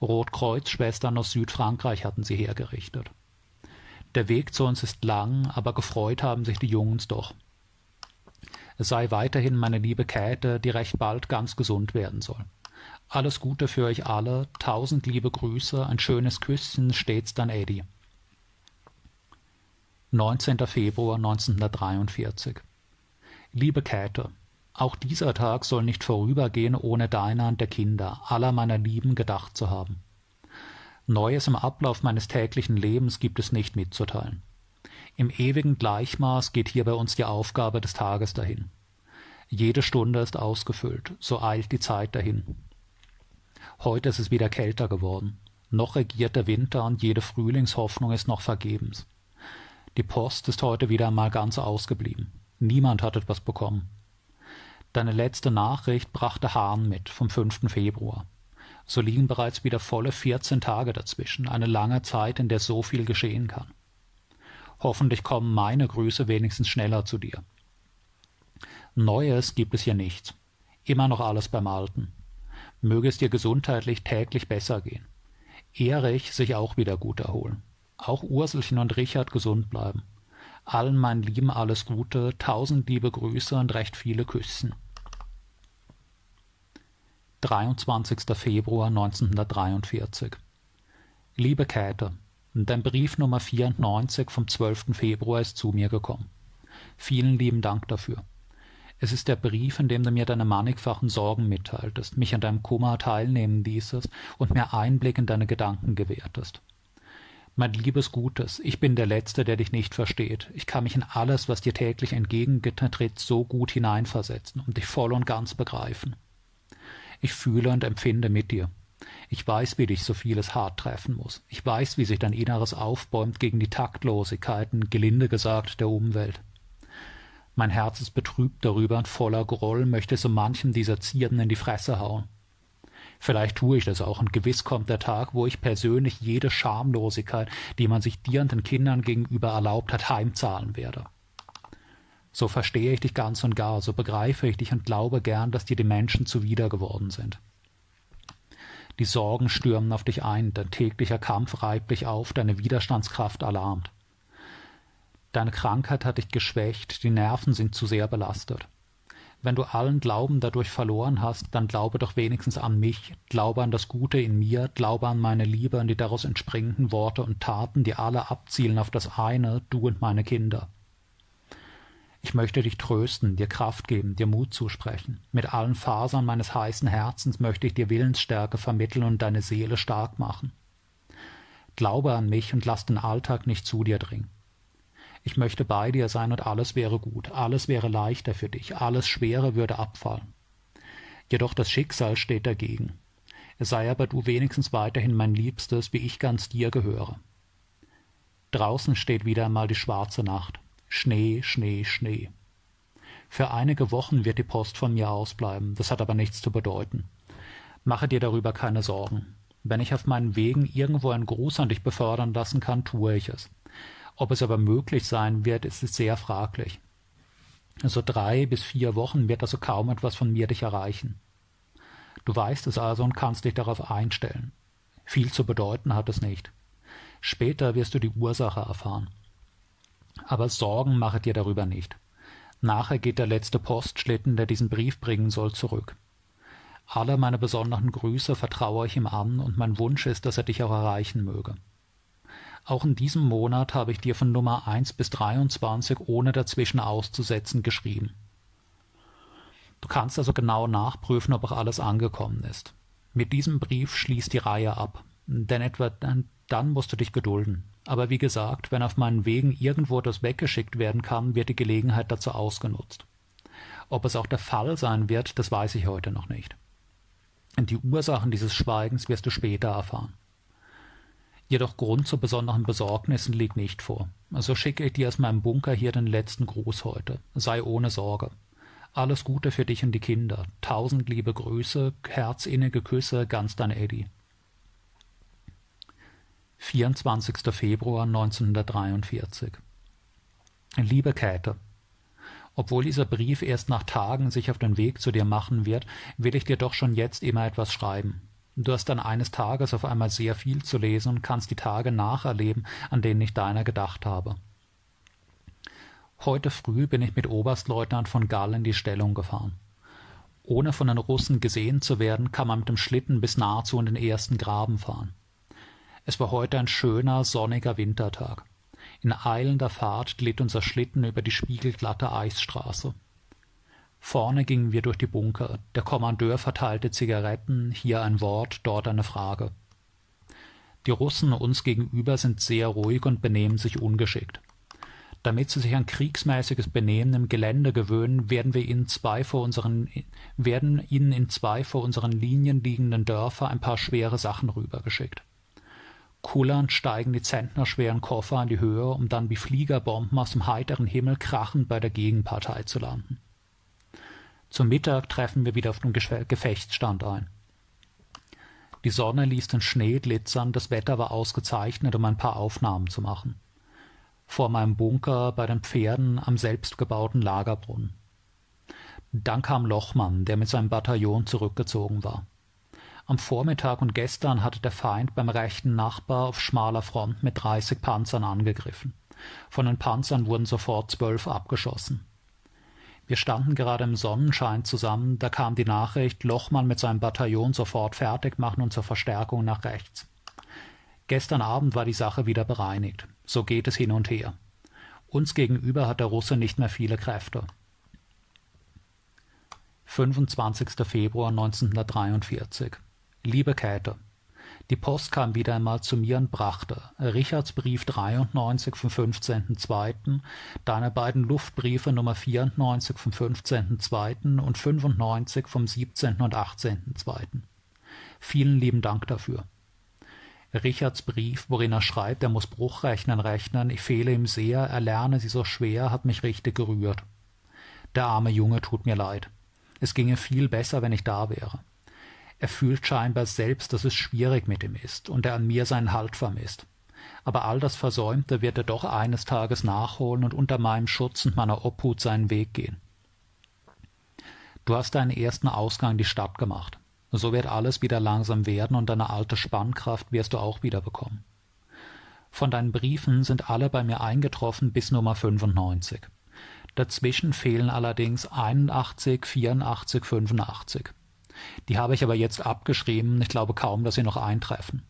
Rotkreuz-Schwestern aus Südfrankreich hatten sie hergerichtet. Der Weg zu uns ist lang, aber gefreut haben sich die Jungens doch. Es sei weiterhin meine liebe Käthe, die recht bald ganz gesund werden soll. Alles Gute für euch alle, tausend liebe Grüße, ein schönes Küsschen, stets dein Eddie. 19. Februar 1943 Liebe Käthe, auch dieser Tag soll nicht vorübergehen, ohne deiner und der Kinder, aller meiner Lieben gedacht zu haben. Neues im Ablauf meines täglichen Lebens gibt es nicht mitzuteilen. Im ewigen Gleichmaß geht hier bei uns die Aufgabe des Tages dahin. Jede Stunde ist ausgefüllt, so eilt die Zeit dahin. Heute ist es wieder kälter geworden. Noch regiert der Winter und jede Frühlingshoffnung ist noch vergebens. Die Post ist heute wieder einmal ganz ausgeblieben. Niemand hat etwas bekommen. Deine letzte Nachricht brachte Hahn mit vom 5. Februar. So liegen bereits wieder volle vierzehn Tage dazwischen, eine lange Zeit, in der so viel geschehen kann. Hoffentlich kommen meine Grüße wenigstens schneller zu dir. Neues gibt es hier nichts. Immer noch alles beim Alten. Möge es dir gesundheitlich täglich besser gehen. Erich sich auch wieder gut erholen. Auch Urselchen und Richard gesund bleiben. Allen meinen Lieben alles Gute, tausend liebe Grüße und recht viele Küssen. 23. Februar 1943 Liebe Käthe, dein Brief Nummer 94 vom 12. Februar ist zu mir gekommen. Vielen lieben Dank dafür. Es ist der Brief, in dem du mir deine mannigfachen Sorgen mitteiltest, mich an deinem Kummer teilnehmen ließest und mir Einblick in deine Gedanken gewährtest. Mein liebes Gutes, ich bin der Letzte, der dich nicht versteht. Ich kann mich in alles, was dir täglich entgegengetritt, so gut hineinversetzen und dich voll und ganz begreifen. Ich fühle und empfinde mit dir. Ich weiß, wie dich so vieles hart treffen muss. Ich weiß, wie sich dein Inneres aufbäumt gegen die Taktlosigkeiten, gelinde gesagt, der Umwelt. Mein Herz ist betrübt darüber und voller Groll möchte so manchem dieser Zierden in die Fresse hauen. Vielleicht tue ich das auch, und gewiss kommt der Tag, wo ich persönlich jede Schamlosigkeit, die man sich dir und den Kindern gegenüber erlaubt hat, heimzahlen werde. So verstehe ich dich ganz und gar, so begreife ich dich und glaube gern, dass dir die Menschen zuwider geworden sind. Die Sorgen stürmen auf dich ein, dein täglicher Kampf reibt dich auf, deine Widerstandskraft alarmt. Deine Krankheit hat dich geschwächt, die Nerven sind zu sehr belastet. Wenn du allen Glauben dadurch verloren hast, dann glaube doch wenigstens an mich, glaube an das Gute in mir, glaube an meine Liebe, an die daraus entspringenden Worte und Taten, die alle abzielen auf das eine, du und meine Kinder. Ich möchte dich trösten, dir Kraft geben, dir Mut zusprechen. Mit allen Fasern meines heißen Herzens möchte ich dir Willensstärke vermitteln und deine Seele stark machen. Glaube an mich und lass den Alltag nicht zu dir dringen. Ich möchte bei dir sein und alles wäre gut, alles wäre leichter für dich, alles Schwere würde abfallen. Jedoch das Schicksal steht dagegen. Es sei aber du wenigstens weiterhin mein Liebstes, wie ich ganz dir gehöre. Draußen steht wieder einmal die schwarze Nacht. Schnee, Schnee, Schnee. Für einige Wochen wird die Post von mir ausbleiben, das hat aber nichts zu bedeuten. Mache dir darüber keine Sorgen. Wenn ich auf meinen Wegen irgendwo einen Gruß an dich befördern lassen kann, tue ich es. Ob es aber möglich sein wird, ist sehr fraglich. Also drei bis vier Wochen wird also kaum etwas von mir dich erreichen. Du weißt es also und kannst dich darauf einstellen. Viel zu bedeuten hat es nicht. Später wirst du die Ursache erfahren. Aber Sorgen mache dir darüber nicht. Nachher geht der letzte Postschlitten, der diesen Brief bringen soll, zurück. Alle meine besonderen Grüße vertraue ich ihm an, und mein Wunsch ist, dass er dich auch erreichen möge. Auch in diesem Monat habe ich dir von Nummer 1 bis 23 ohne dazwischen auszusetzen geschrieben. Du kannst also genau nachprüfen, ob auch alles angekommen ist. Mit diesem Brief schließt die Reihe ab, denn etwa dann, dann musst du dich gedulden. Aber wie gesagt, wenn auf meinen Wegen irgendwo etwas weggeschickt werden kann, wird die Gelegenheit dazu ausgenutzt. Ob es auch der Fall sein wird, das weiß ich heute noch nicht. Die Ursachen dieses Schweigens wirst du später erfahren. Jedoch Grund zu besonderen Besorgnissen liegt nicht vor. Also schicke ich dir aus meinem Bunker hier den letzten Gruß heute. Sei ohne Sorge. Alles Gute für dich und die Kinder. Tausend liebe Grüße, herzinnige Küsse, ganz dein Eddie. 24. Februar 1943 Liebe Käthe, obwohl dieser Brief erst nach Tagen sich auf den Weg zu dir machen wird, will ich dir doch schon jetzt immer etwas schreiben. Du hast dann eines Tages auf einmal sehr viel zu lesen und kannst die Tage nacherleben, an denen ich deiner gedacht habe. Heute früh bin ich mit Oberstleutnant von Gall in die Stellung gefahren. Ohne von den Russen gesehen zu werden, kann man mit dem Schlitten bis nahezu in den ersten Graben fahren. Es war heute ein schöner, sonniger Wintertag. In eilender Fahrt glitt unser Schlitten über die spiegelglatte Eisstraße. Vorne gingen wir durch die Bunker. Der Kommandeur verteilte Zigaretten, hier ein Wort, dort eine Frage. Die Russen uns gegenüber sind sehr ruhig und benehmen sich ungeschickt. Damit sie sich an kriegsmäßiges Benehmen im Gelände gewöhnen, werden wir ihnen zwei vor unseren, werden ihnen in zwei vor unseren Linien liegenden Dörfer ein paar schwere Sachen rübergeschickt. Kullernd steigen die zentnerschweren Koffer in die Höhe, um dann wie Fliegerbomben aus dem heiteren Himmel krachend bei der Gegenpartei zu landen. Zum Mittag treffen wir wieder auf dem Gefechtsstand ein. Die Sonne ließ den Schnee glitzern, das Wetter war ausgezeichnet, um ein paar Aufnahmen zu machen vor meinem Bunker bei den Pferden am selbstgebauten Lagerbrunnen. Dann kam Lochmann, der mit seinem Bataillon zurückgezogen war. Am Vormittag und gestern hatte der Feind beim rechten Nachbar auf schmaler Front mit dreißig Panzern angegriffen. Von den Panzern wurden sofort zwölf abgeschossen. Wir standen gerade im Sonnenschein zusammen, da kam die Nachricht, Lochmann mit seinem Bataillon sofort fertig machen und zur Verstärkung nach rechts. Gestern Abend war die Sache wieder bereinigt. So geht es hin und her. Uns gegenüber hat der Russe nicht mehr viele Kräfte. 25. Februar 1943 Liebe Käthe, die Post kam wieder einmal zu mir und brachte Richards Brief 93 vom 15.02., deine beiden Luftbriefe Nummer 94 vom 15.02. und 95 vom 17. und 18.02. Vielen lieben Dank dafür. Richards Brief, worin er schreibt, er muss Bruchrechnen rechnen, ich fehle ihm sehr, er lerne sie so schwer, hat mich richtig gerührt. Der arme Junge tut mir leid. Es ginge viel besser, wenn ich da wäre. Er fühlt scheinbar selbst, dass es schwierig mit ihm ist und er an mir seinen Halt vermisst. Aber all das Versäumte wird er doch eines Tages nachholen und unter meinem Schutz und meiner Obhut seinen Weg gehen. Du hast deinen ersten Ausgang in die Stadt gemacht. So wird alles wieder langsam werden und deine alte Spannkraft wirst du auch wieder bekommen. Von deinen Briefen sind alle bei mir eingetroffen bis Nummer 95. Dazwischen fehlen allerdings 81, 84, 85. Die habe ich aber jetzt abgeschrieben, ich glaube kaum, dass sie noch eintreffen.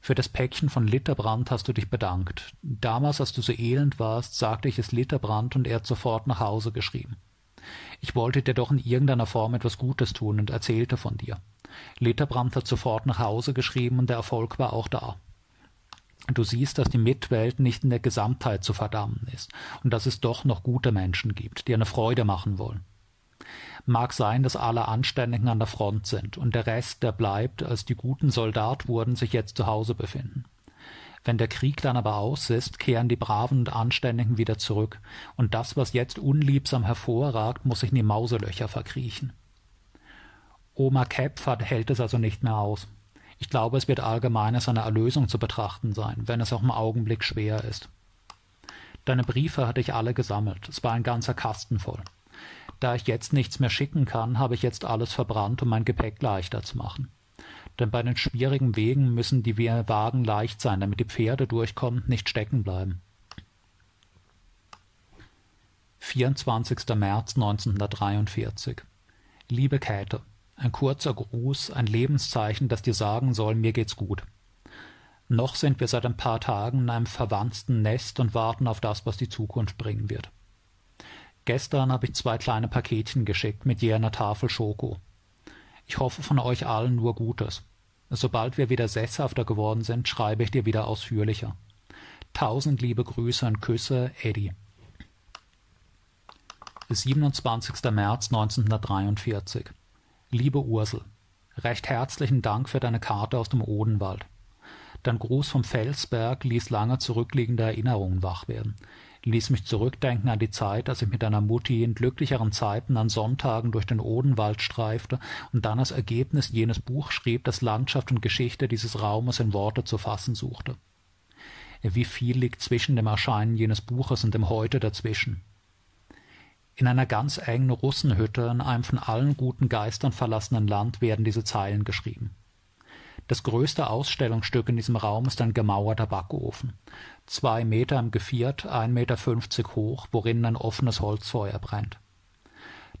Für das Päckchen von Litterbrand hast du dich bedankt. Damals, als du so elend warst, sagte ich es Litterbrand und er hat sofort nach Hause geschrieben. Ich wollte dir doch in irgendeiner Form etwas Gutes tun und erzählte von dir. Letterbrand hat sofort nach Hause geschrieben und der Erfolg war auch da. Du siehst, dass die Mitwelt nicht in der Gesamtheit zu verdammen ist und dass es doch noch gute Menschen gibt, die eine Freude machen wollen. Mag sein, dass alle Anständigen an der Front sind und der Rest, der bleibt, als die guten Soldat wurden, sich jetzt zu Hause befinden. Wenn der Krieg dann aber aus ist, kehren die Braven und Anständigen wieder zurück, und das, was jetzt unliebsam hervorragt, muss sich in die Mauselöcher verkriechen. Oma Kepfer hält es also nicht mehr aus. Ich glaube, es wird allgemein als eine Erlösung zu betrachten sein, wenn es auch im Augenblick schwer ist. Deine Briefe hatte ich alle gesammelt, es war ein ganzer Kasten voll. Da ich jetzt nichts mehr schicken kann, habe ich jetzt alles verbrannt, um mein Gepäck leichter zu machen denn bei den schwierigen Wegen müssen die Wagen leicht sein, damit die Pferde durchkommen, nicht stecken bleiben. 24. März 1943 Liebe Käthe, ein kurzer Gruß, ein Lebenszeichen, das dir sagen soll, mir geht's gut. Noch sind wir seit ein paar Tagen in einem verwandten Nest und warten auf das, was die Zukunft bringen wird. Gestern habe ich zwei kleine Paketchen geschickt mit je einer Tafel Schoko. Ich hoffe von euch allen nur Gutes. Sobald wir wieder sesshafter geworden sind, schreibe ich dir wieder ausführlicher. Tausend liebe Grüße und Küsse, Eddie. 27. März 1943 Liebe Ursel, recht herzlichen Dank für deine Karte aus dem Odenwald. Dein Gruß vom Felsberg ließ lange zurückliegende Erinnerungen wach werden, ließ mich zurückdenken an die Zeit, als ich mit deiner Mutti in glücklicheren Zeiten an Sonntagen durch den Odenwald streifte und dann als Ergebnis jenes Buch schrieb, das Landschaft und Geschichte dieses Raumes in Worte zu fassen suchte. Wie viel liegt zwischen dem Erscheinen jenes Buches und dem Heute dazwischen? In einer ganz engen Russenhütte in einem von allen guten Geistern verlassenen Land werden diese Zeilen geschrieben. Das größte Ausstellungsstück in diesem Raum ist ein gemauerter Backofen. Zwei Meter im Geviert, ein Meter fünfzig hoch, worin ein offenes Holzfeuer brennt.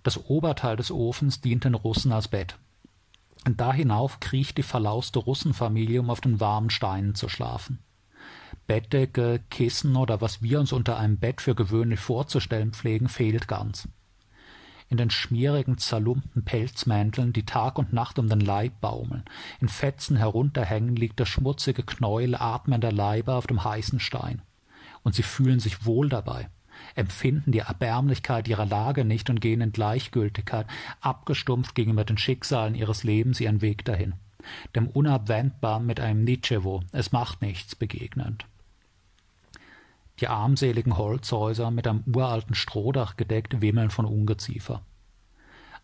Das Oberteil des Ofens dient den Russen als Bett. Da hinauf kriecht die verlauste Russenfamilie, um auf den warmen Steinen zu schlafen. Bettdecke, Kissen oder was wir uns unter einem Bett für gewöhnlich vorzustellen pflegen, fehlt ganz in den schmierigen, zerlumpten Pelzmänteln, die Tag und Nacht um den Leib baumeln. In Fetzen herunterhängen liegt der schmutzige Knäuel atmender Leiber auf dem heißen Stein. Und sie fühlen sich wohl dabei, empfinden die Erbärmlichkeit ihrer Lage nicht und gehen in Gleichgültigkeit, abgestumpft gegenüber den Schicksalen ihres Lebens ihren Weg dahin, dem unabwendbar mit einem Nitschewo, es macht nichts, begegnend die armseligen Holzhäuser mit einem uralten Strohdach gedeckt wimmeln von Ungeziefer.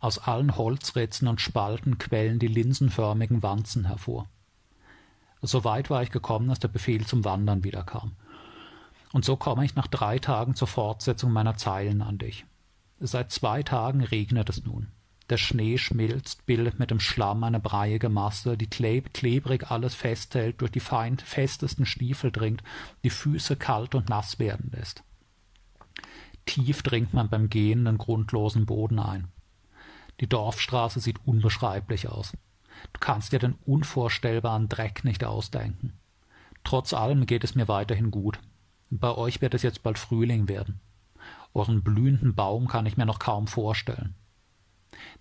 Aus allen Holzritzen und Spalten quellen die linsenförmigen Wanzen hervor. So weit war ich gekommen, dass der Befehl zum Wandern wiederkam. Und so komme ich nach drei Tagen zur Fortsetzung meiner Zeilen an dich. Seit zwei Tagen regnet es nun. Der Schnee schmilzt, bildet mit dem Schlamm eine breiige Masse, die kleb klebrig alles festhält, durch die fein festesten Stiefel dringt, die Füße kalt und nass werden lässt. Tief dringt man beim Gehen den grundlosen Boden ein. Die Dorfstraße sieht unbeschreiblich aus. Du kannst dir den unvorstellbaren Dreck nicht ausdenken. Trotz allem geht es mir weiterhin gut. Bei euch wird es jetzt bald Frühling werden. Euren blühenden Baum kann ich mir noch kaum vorstellen.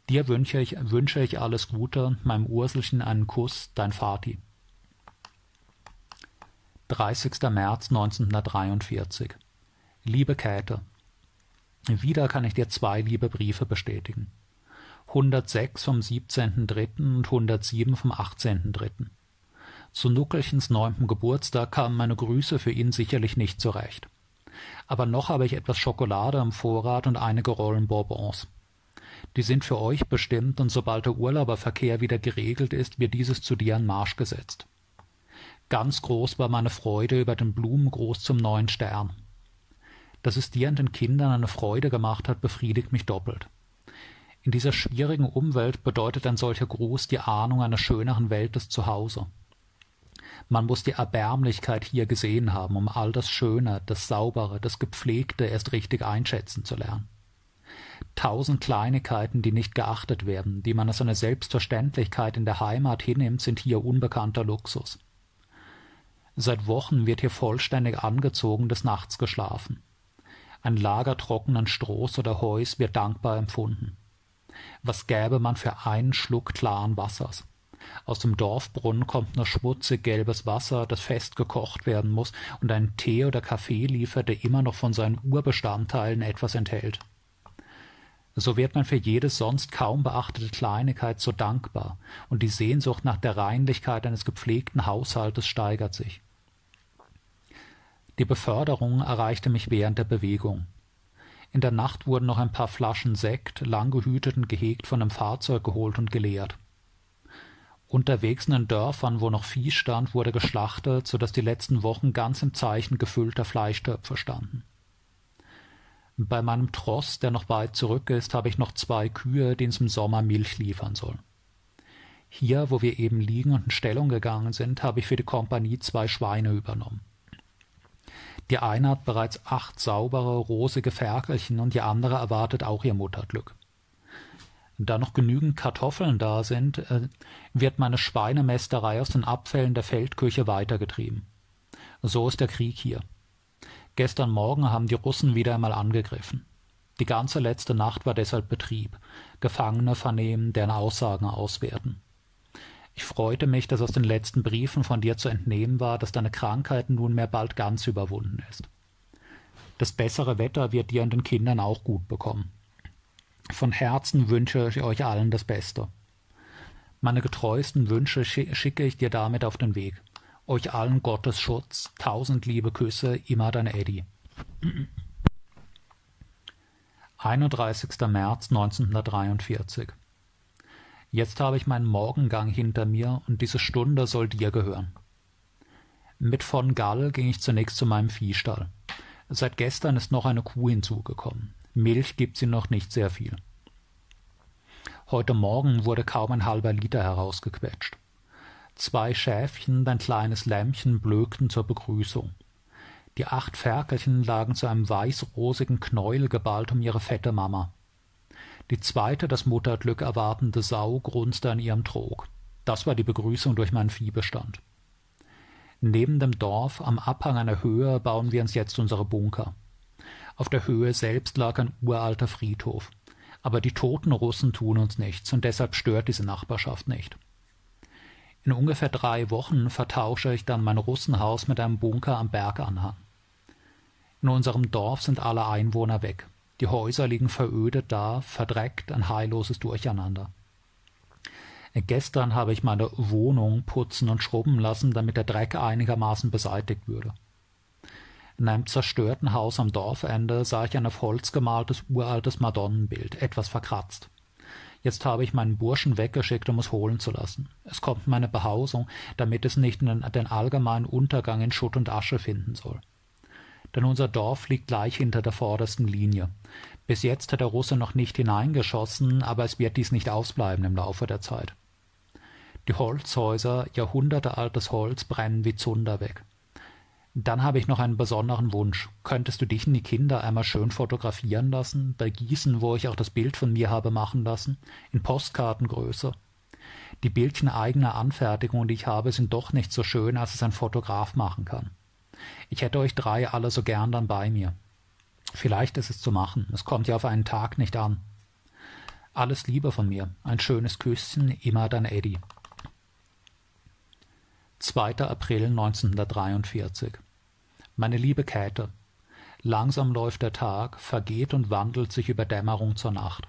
Dir wünsche ich, wünsche ich alles Gute, meinem Urselchen einen Kuss, dein Vati. 30. März 1943 Liebe Käthe, wieder kann ich dir zwei liebe Briefe bestätigen. 106 vom 17.3. und 107 vom 18.3. Zu Nuckelchens neunten Geburtstag kamen meine Grüße für ihn sicherlich nicht zurecht. Aber noch habe ich etwas Schokolade im Vorrat und einige Rollen Bourbons. Die sind für euch bestimmt, und sobald der Urlauberverkehr wieder geregelt ist, wird dieses zu dir an Marsch gesetzt. Ganz groß war meine Freude über den Blumengruß zum neuen Stern. Dass es dir und den Kindern eine Freude gemacht hat, befriedigt mich doppelt. In dieser schwierigen Umwelt bedeutet ein solcher Gruß die Ahnung einer schöneren Welt des Zuhause. Man muss die Erbärmlichkeit hier gesehen haben, um all das Schöne, das Saubere, das Gepflegte erst richtig einschätzen zu lernen tausend Kleinigkeiten, die nicht geachtet werden, die man als eine Selbstverständlichkeit in der Heimat hinnimmt, sind hier unbekannter Luxus. Seit Wochen wird hier vollständig angezogen des Nachts geschlafen. Ein Lager trockenen Strohs oder Heus wird dankbar empfunden. Was gäbe man für einen Schluck klaren Wassers? Aus dem Dorfbrunnen kommt nur schmutzig gelbes Wasser, das fest gekocht werden muss und ein Tee oder Kaffee liefert, der immer noch von seinen Urbestandteilen etwas enthält so wird man für jede sonst kaum beachtete Kleinigkeit so dankbar, und die Sehnsucht nach der Reinlichkeit eines gepflegten Haushaltes steigert sich. Die Beförderung erreichte mich während der Bewegung. In der Nacht wurden noch ein paar Flaschen Sekt, lang gehütet und gehegt, von einem Fahrzeug geholt und geleert. Unterwegs in den Dörfern, wo noch Vieh stand, wurde geschlachtet, so dass die letzten Wochen ganz im Zeichen gefüllter Fleischtöpfe standen. Bei meinem Tross, der noch weit zurück ist, habe ich noch zwei Kühe, die uns im Sommer Milch liefern sollen. Hier, wo wir eben liegen und in Stellung gegangen sind, habe ich für die Kompanie zwei Schweine übernommen. Die eine hat bereits acht saubere, rosige Ferkelchen und die andere erwartet auch ihr Mutterglück. Da noch genügend Kartoffeln da sind, äh, wird meine Schweinemästerei aus den Abfällen der Feldküche weitergetrieben. So ist der Krieg hier. Gestern Morgen haben die Russen wieder einmal angegriffen. Die ganze letzte Nacht war deshalb Betrieb. Gefangene vernehmen, deren Aussagen auswerten. Ich freute mich, dass aus den letzten Briefen von dir zu entnehmen war, dass deine Krankheit nunmehr bald ganz überwunden ist. Das bessere Wetter wird dir und den Kindern auch gut bekommen. Von Herzen wünsche ich euch allen das Beste. Meine getreuesten Wünsche schicke ich dir damit auf den Weg. Euch allen Gottes Schutz, tausend liebe Küsse, immer dein Eddie. 31. März 1943 Jetzt habe ich meinen Morgengang hinter mir und diese Stunde soll dir gehören. Mit von Gall ging ich zunächst zu meinem Viehstall. Seit gestern ist noch eine Kuh hinzugekommen. Milch gibt sie noch nicht sehr viel. Heute Morgen wurde kaum ein halber Liter herausgequetscht. Zwei Schäfchen und ein kleines Lämmchen blökten zur Begrüßung. Die acht Ferkelchen lagen zu einem weißrosigen Knäuel geballt um ihre fette Mama. Die zweite, das Mutterglück erwartende Sau, grunzte an ihrem Trog. Das war die Begrüßung durch meinen Viehbestand. Neben dem Dorf, am Abhang einer Höhe, bauen wir uns jetzt unsere Bunker. Auf der Höhe selbst lag ein uralter Friedhof. Aber die toten Russen tun uns nichts, und deshalb stört diese Nachbarschaft nicht. In ungefähr drei Wochen vertausche ich dann mein Russenhaus mit einem Bunker am Berganhang. In unserem Dorf sind alle Einwohner weg. Die Häuser liegen verödet da, verdreckt, ein heilloses Durcheinander. Gestern habe ich meine Wohnung putzen und schrubben lassen, damit der Dreck einigermaßen beseitigt würde. In einem zerstörten Haus am Dorfende sah ich ein auf Holz gemaltes uraltes Madonnenbild, etwas verkratzt. Jetzt habe ich meinen Burschen weggeschickt, um es holen zu lassen. Es kommt meine Behausung, damit es nicht den, allgemeinen Untergang in Schutt und Asche finden soll denn unser Dorf liegt gleich hinter der vordersten Linie. Bis jetzt hat der Russe noch nicht hineingeschossen, aber es wird dies nicht ausbleiben im Laufe der Zeit. Die Holzhäuser, jahrhundertealtes Holz, brennen wie Zunder weg. Dann habe ich noch einen besonderen Wunsch. Könntest du dich und die Kinder einmal schön fotografieren lassen, bei Gießen, wo ich auch das Bild von mir habe machen lassen, in Postkartengröße? Die Bildchen eigener Anfertigung, die ich habe, sind doch nicht so schön, als es ein Fotograf machen kann. Ich hätte euch drei alle so gern dann bei mir. Vielleicht ist es zu machen, es kommt ja auf einen Tag nicht an. Alles Liebe von mir, ein schönes Küsschen, immer dein Eddie. 2. April 1943 Meine liebe Käthe, langsam läuft der Tag, vergeht und wandelt sich über Dämmerung zur Nacht.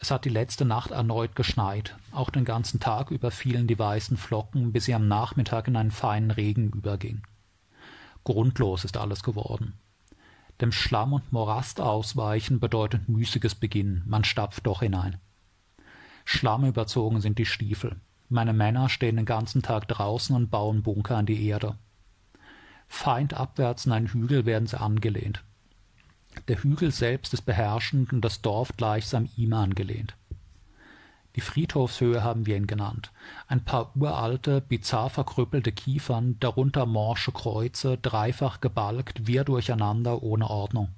Es hat die letzte Nacht erneut geschneit, auch den ganzen Tag über fielen die weißen Flocken, bis sie am Nachmittag in einen feinen Regen überging. Grundlos ist alles geworden. Dem Schlamm und Morast ausweichen bedeutet müßiges Beginnen, man stapft doch hinein. Schlamm überzogen sind die Stiefel. Meine Männer stehen den ganzen Tag draußen und bauen Bunker an die Erde. Feindabwärts in einen Hügel werden sie angelehnt. Der Hügel selbst ist beherrschend und das Dorf gleichsam ihm angelehnt. Die Friedhofshöhe haben wir ihn genannt. Ein paar uralte, bizarr verkrüppelte Kiefern, darunter morsche Kreuze, dreifach gebalgt, wir durcheinander, ohne Ordnung.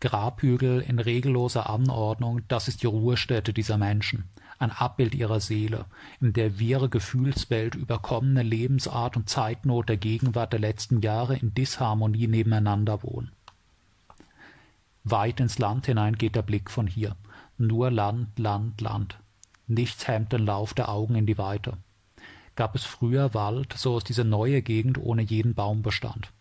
Grabhügel in regelloser Anordnung, das ist die Ruhestätte dieser Menschen, ein Abbild ihrer Seele, in der wirre Gefühlswelt, überkommene Lebensart und Zeitnot der Gegenwart der letzten Jahre in Disharmonie nebeneinander wohnen. Weit ins Land hinein geht der Blick von hier. Nur Land, Land, Land. Nichts hemmt den Lauf der Augen in die Weite. Gab es früher Wald, so ist diese neue Gegend ohne jeden Baumbestand.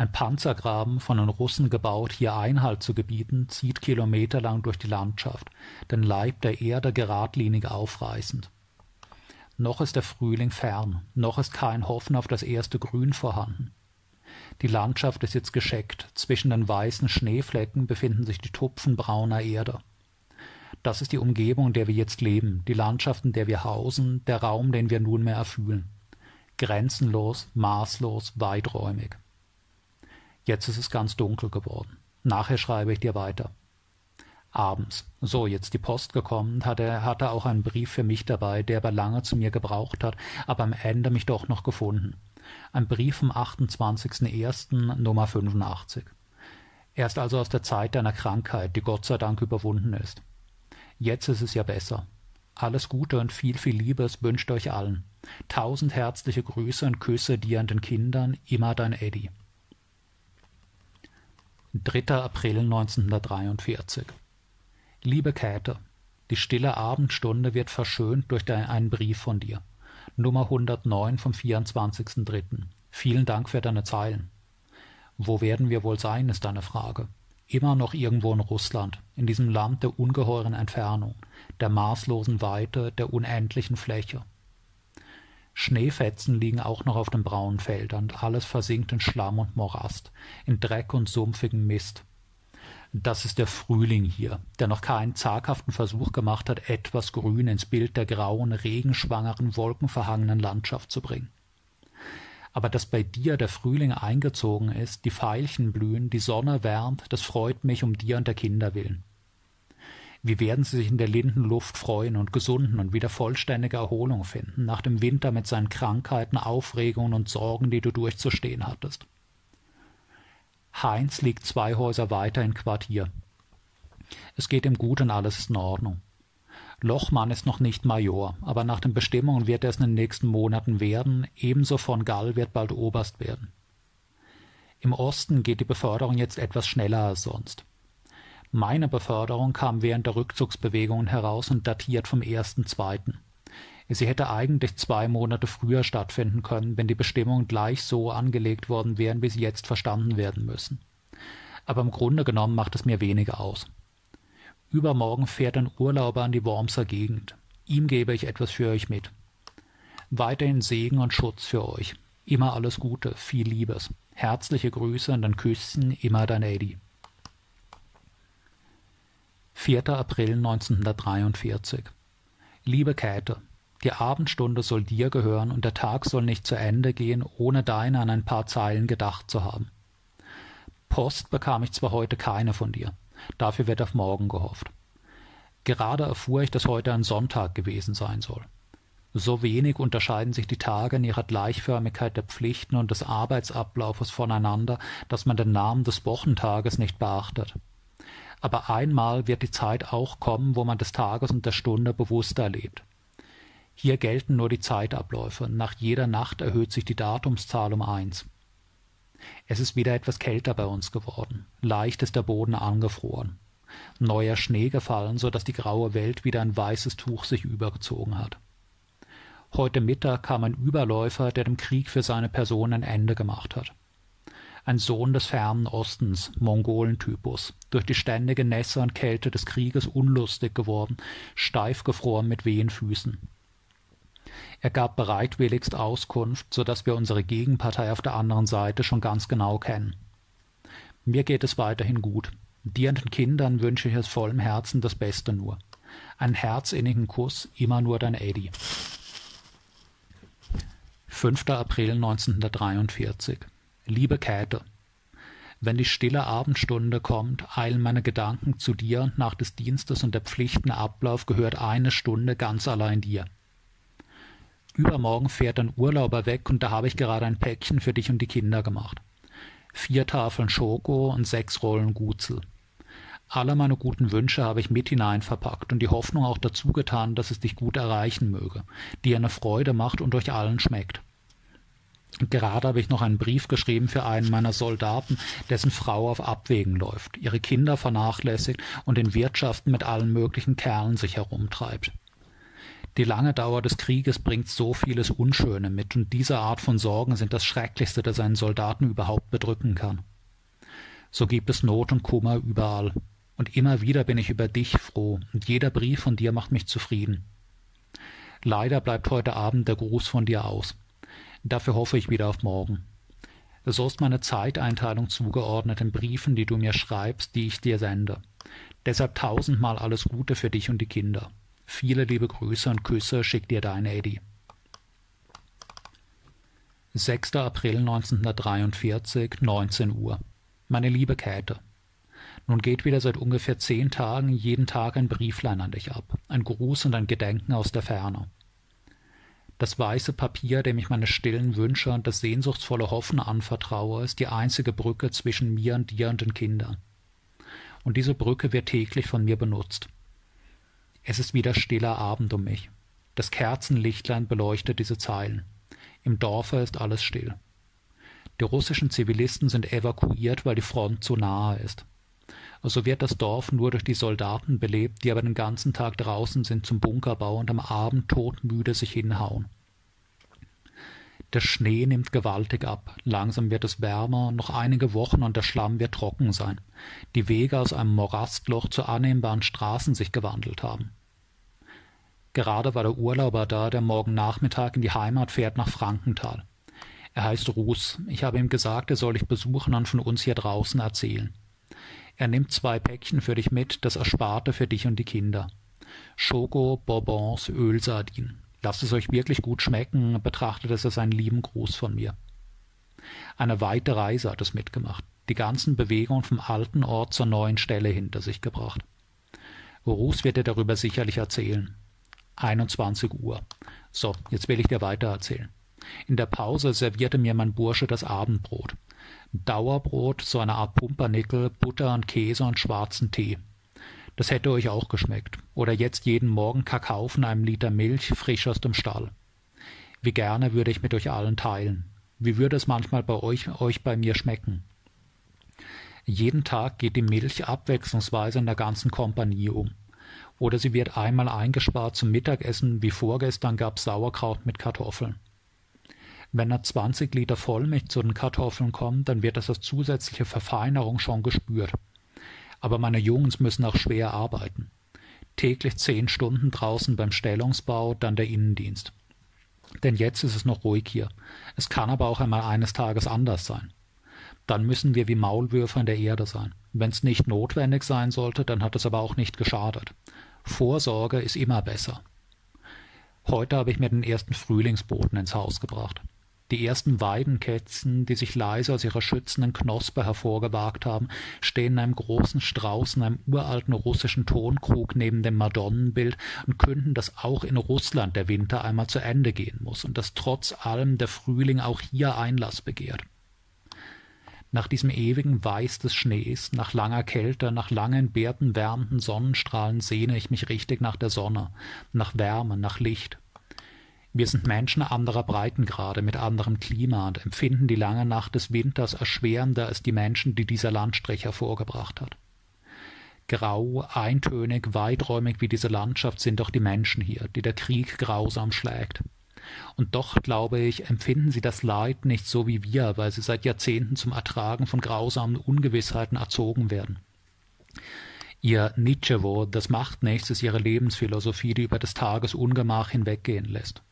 Ein Panzergraben, von den Russen gebaut, hier Einhalt zu gebieten, zieht kilometerlang durch die Landschaft, den Leib der Erde geradlinig aufreißend. Noch ist der Frühling fern, noch ist kein Hoffen auf das erste Grün vorhanden. Die Landschaft ist jetzt gescheckt, zwischen den weißen Schneeflecken befinden sich die Tupfen brauner Erde. Das ist die Umgebung, in der wir jetzt leben, die Landschaft, in der wir hausen, der Raum, den wir nunmehr erfühlen. Grenzenlos, maßlos, weiträumig. Jetzt ist es ganz dunkel geworden. Nachher schreibe ich dir weiter. Abends. So, jetzt die Post gekommen, hat er, hatte auch einen Brief für mich dabei, der aber lange zu mir gebraucht hat, aber am Ende mich doch noch gefunden. Ein Brief vom 28.01. Nummer 85. Er ist also aus der Zeit deiner Krankheit, die Gott sei Dank überwunden ist. Jetzt ist es ja besser. Alles Gute und viel, viel Liebes wünscht euch allen. Tausend herzliche Grüße und Küsse dir und den Kindern, immer dein Eddie. 3. April 1943 Liebe Käthe, die stille Abendstunde wird verschönt durch einen Brief von dir. Nummer 109 vom 24.03. Vielen Dank für deine Zeilen. Wo werden wir wohl sein, ist deine Frage. Immer noch irgendwo in Russland, in diesem Land der ungeheuren Entfernung, der maßlosen Weite, der unendlichen Fläche. Schneefetzen liegen auch noch auf den braunen Feldern, alles versinkt in Schlamm und Morast, in Dreck und sumpfigem Mist. Das ist der Frühling hier, der noch keinen zaghaften Versuch gemacht hat, etwas Grün ins Bild der grauen, regenschwangeren, wolkenverhangenen Landschaft zu bringen. Aber dass bei dir der Frühling eingezogen ist, die Veilchen blühen, die Sonne wärmt, das freut mich um dir und der Kinder willen. Wie werden sie sich in der Lindenluft freuen und gesunden und wieder vollständige Erholung finden, nach dem Winter mit seinen Krankheiten, Aufregungen und Sorgen, die du durchzustehen hattest. Heinz liegt zwei Häuser weiter in Quartier. Es geht ihm gut und alles ist in Ordnung. Lochmann ist noch nicht Major, aber nach den Bestimmungen wird er es in den nächsten Monaten werden, ebenso von Gall wird bald Oberst werden. Im Osten geht die Beförderung jetzt etwas schneller als sonst. Meine Beförderung kam während der Rückzugsbewegungen heraus und datiert vom ersten zweiten. Sie hätte eigentlich zwei Monate früher stattfinden können, wenn die Bestimmungen gleich so angelegt worden wären, wie sie jetzt verstanden werden müssen. Aber im Grunde genommen macht es mir weniger aus. Übermorgen fährt ein Urlauber an die Wormser Gegend. Ihm gebe ich etwas für euch mit. Weiterhin Segen und Schutz für euch. Immer alles Gute, viel Liebes. Herzliche Grüße und dann Küssen, immer dein Eddie. 4. April 1943 Liebe Käthe, die Abendstunde soll dir gehören und der Tag soll nicht zu Ende gehen, ohne deine an ein paar Zeilen gedacht zu haben. Post bekam ich zwar heute keine von dir, dafür wird auf morgen gehofft. Gerade erfuhr ich, dass heute ein Sonntag gewesen sein soll. So wenig unterscheiden sich die Tage in ihrer Gleichförmigkeit der Pflichten und des Arbeitsablaufes voneinander, dass man den Namen des Wochentages nicht beachtet. Aber einmal wird die Zeit auch kommen, wo man des Tages und der Stunde bewusster erlebt. Hier gelten nur die Zeitabläufe. Nach jeder Nacht erhöht sich die Datumszahl um eins. Es ist wieder etwas kälter bei uns geworden. Leicht ist der Boden angefroren. Neuer Schnee gefallen, so dass die graue Welt wieder ein weißes Tuch sich übergezogen hat. Heute Mittag kam ein Überläufer, der dem Krieg für seine Person ein Ende gemacht hat. Ein Sohn des fernen Ostens, Mongolentypus, durch die ständige Nässe und Kälte des Krieges unlustig geworden, steif gefroren mit wehen Füßen. Er gab bereitwilligst Auskunft, so dass wir unsere Gegenpartei auf der anderen Seite schon ganz genau kennen. Mir geht es weiterhin gut. Dir und den Kindern wünsche ich aus vollem Herzen das Beste nur. Einen herzinnigen Kuss, immer nur dein Eddie. 5. April 1943 Liebe Käthe, wenn die stille Abendstunde kommt, eilen meine Gedanken zu dir und nach des Dienstes und der Pflichten Ablauf gehört eine Stunde ganz allein dir. Übermorgen fährt ein Urlauber weg und da habe ich gerade ein Päckchen für dich und die Kinder gemacht. Vier Tafeln Schoko und sechs Rollen Gutzel. Alle meine guten Wünsche habe ich mit hinein verpackt und die Hoffnung auch dazu getan, dass es dich gut erreichen möge, dir eine Freude macht und euch allen schmeckt. Gerade habe ich noch einen Brief geschrieben für einen meiner Soldaten, dessen Frau auf Abwägen läuft, ihre Kinder vernachlässigt und in Wirtschaften mit allen möglichen Kerlen sich herumtreibt. Die lange Dauer des Krieges bringt so vieles Unschöne mit, und diese Art von Sorgen sind das Schrecklichste, das einen Soldaten überhaupt bedrücken kann. So gibt es Not und Kummer überall, und immer wieder bin ich über dich froh, und jeder Brief von dir macht mich zufrieden. Leider bleibt heute Abend der Gruß von dir aus. Dafür hoffe ich wieder auf morgen. So ist meine Zeiteinteilung zugeordnet in Briefen, die du mir schreibst, die ich dir sende. Deshalb tausendmal alles Gute für dich und die Kinder. Viele liebe Grüße und Küsse schickt dir dein Eddie. 6. April 1943, 19 Uhr. Meine liebe Käthe, nun geht wieder seit ungefähr zehn Tagen jeden Tag ein Brieflein an dich ab, ein Gruß und ein Gedenken aus der Ferne. Das weiße Papier, dem ich meine stillen Wünsche und das sehnsuchtsvolle Hoffen anvertraue, ist die einzige Brücke zwischen mir und dir und den Kindern. Und diese Brücke wird täglich von mir benutzt. Es ist wieder stiller Abend um mich. Das Kerzenlichtlein beleuchtet diese Zeilen. Im Dorfe ist alles still. Die russischen Zivilisten sind evakuiert, weil die Front zu nahe ist. So wird das Dorf nur durch die Soldaten belebt, die aber den ganzen Tag draußen sind zum Bunkerbau und am Abend todmüde sich hinhauen. Der Schnee nimmt gewaltig ab, langsam wird es wärmer, noch einige Wochen und der Schlamm wird trocken sein, die Wege aus einem Morastloch zu annehmbaren Straßen sich gewandelt haben. Gerade war der Urlauber da, der morgen Nachmittag in die Heimat fährt nach Frankenthal. Er heißt Ruß. Ich habe ihm gesagt, er soll dich besuchen und von uns hier draußen erzählen. Er nimmt zwei Päckchen für dich mit, das Ersparte für dich und die Kinder. Schoko, Bonbons, Ölsardinen. Lasst es euch wirklich gut schmecken, betrachtet es als einen lieben Gruß von mir. Eine weite Reise hat es mitgemacht, die ganzen Bewegungen vom alten Ort zur neuen Stelle hinter sich gebracht. Ruß wird dir darüber sicherlich erzählen. 21 Uhr. So, jetzt will ich dir weiter erzählen. In der Pause servierte mir mein Bursche das Abendbrot. Dauerbrot, so eine Art Pumpernickel, Butter und Käse und schwarzen Tee. Das hätte euch auch geschmeckt. Oder jetzt jeden Morgen Kakao von einem Liter Milch frisch aus dem Stall. Wie gerne würde ich mit euch allen teilen. Wie würde es manchmal bei euch, euch bei mir schmecken? Jeden Tag geht die Milch abwechslungsweise in der ganzen Kompanie um. Oder sie wird einmal eingespart zum Mittagessen, wie vorgestern gab's Sauerkraut mit Kartoffeln. Wenn da 20 Liter Vollmilch zu den Kartoffeln kommt, dann wird das als zusätzliche Verfeinerung schon gespürt. Aber meine Jungs müssen auch schwer arbeiten. Täglich zehn Stunden draußen beim Stellungsbau, dann der Innendienst. Denn jetzt ist es noch ruhig hier. Es kann aber auch einmal eines Tages anders sein. Dann müssen wir wie Maulwürfe in der Erde sein. Wenn es nicht notwendig sein sollte, dann hat es aber auch nicht geschadet. Vorsorge ist immer besser. Heute habe ich mir den ersten Frühlingsboten ins Haus gebracht. Die ersten Weidenkätzchen, die sich leise aus ihrer schützenden Knospe hervorgewagt haben, stehen in einem großen Strauß in einem uralten russischen Tonkrug neben dem Madonnenbild und künden, dass auch in Russland der Winter einmal zu Ende gehen muss und dass trotz allem der Frühling auch hier Einlass begehrt. Nach diesem ewigen Weiß des Schnees, nach langer Kälte, nach langen, wärmenden Sonnenstrahlen sehne ich mich richtig nach der Sonne, nach Wärme, nach Licht. Wir sind Menschen anderer Breitengrade, mit anderem Klima und empfinden die lange Nacht des Winters erschwerender als die Menschen, die dieser Landstrich hervorgebracht hat. Grau, eintönig, weiträumig wie diese Landschaft sind doch die Menschen hier, die der Krieg grausam schlägt. Und doch, glaube ich, empfinden sie das Leid nicht so wie wir, weil sie seit Jahrzehnten zum Ertragen von grausamen Ungewissheiten erzogen werden. Ihr Nietzschewo, das macht nichts, ist ihre Lebensphilosophie, die über das Tagesungemach hinweggehen lässt.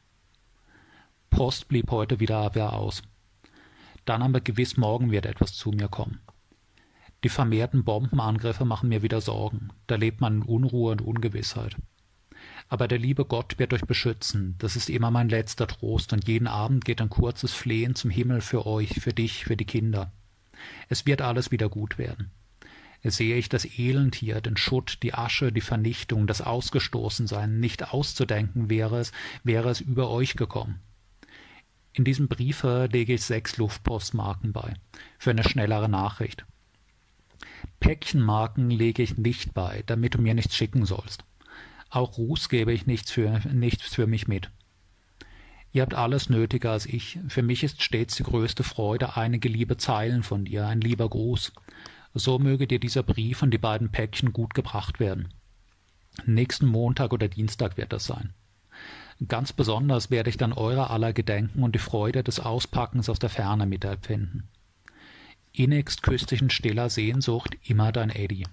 Post blieb heute wieder aber aus. Dann aber gewiss morgen wird etwas zu mir kommen. Die vermehrten Bombenangriffe machen mir wieder Sorgen. Da lebt man in Unruhe und Ungewissheit. Aber der liebe Gott wird euch beschützen. Das ist immer mein letzter Trost. Und jeden Abend geht ein kurzes Flehen zum Himmel für euch, für dich, für die Kinder. Es wird alles wieder gut werden. Sehe ich das Elend hier, den Schutt, die Asche, die Vernichtung, das Ausgestoßensein, nicht auszudenken wäre es, wäre es über euch gekommen. In diesem Briefe lege ich sechs Luftpostmarken bei, für eine schnellere Nachricht. Päckchenmarken lege ich nicht bei, damit du mir nichts schicken sollst. Auch Ruß gebe ich nichts für, nichts für mich mit. Ihr habt alles nötiger als ich. Für mich ist stets die größte Freude einige liebe Zeilen von dir, ein lieber Gruß. So möge dir dieser Brief und die beiden Päckchen gut gebracht werden. Nächsten Montag oder Dienstag wird das sein. Ganz besonders werde ich dann eurer aller gedenken und die Freude des Auspackens aus der Ferne mitempfinden. Innigst küsst dich in stiller Sehnsucht immer dein Eddie.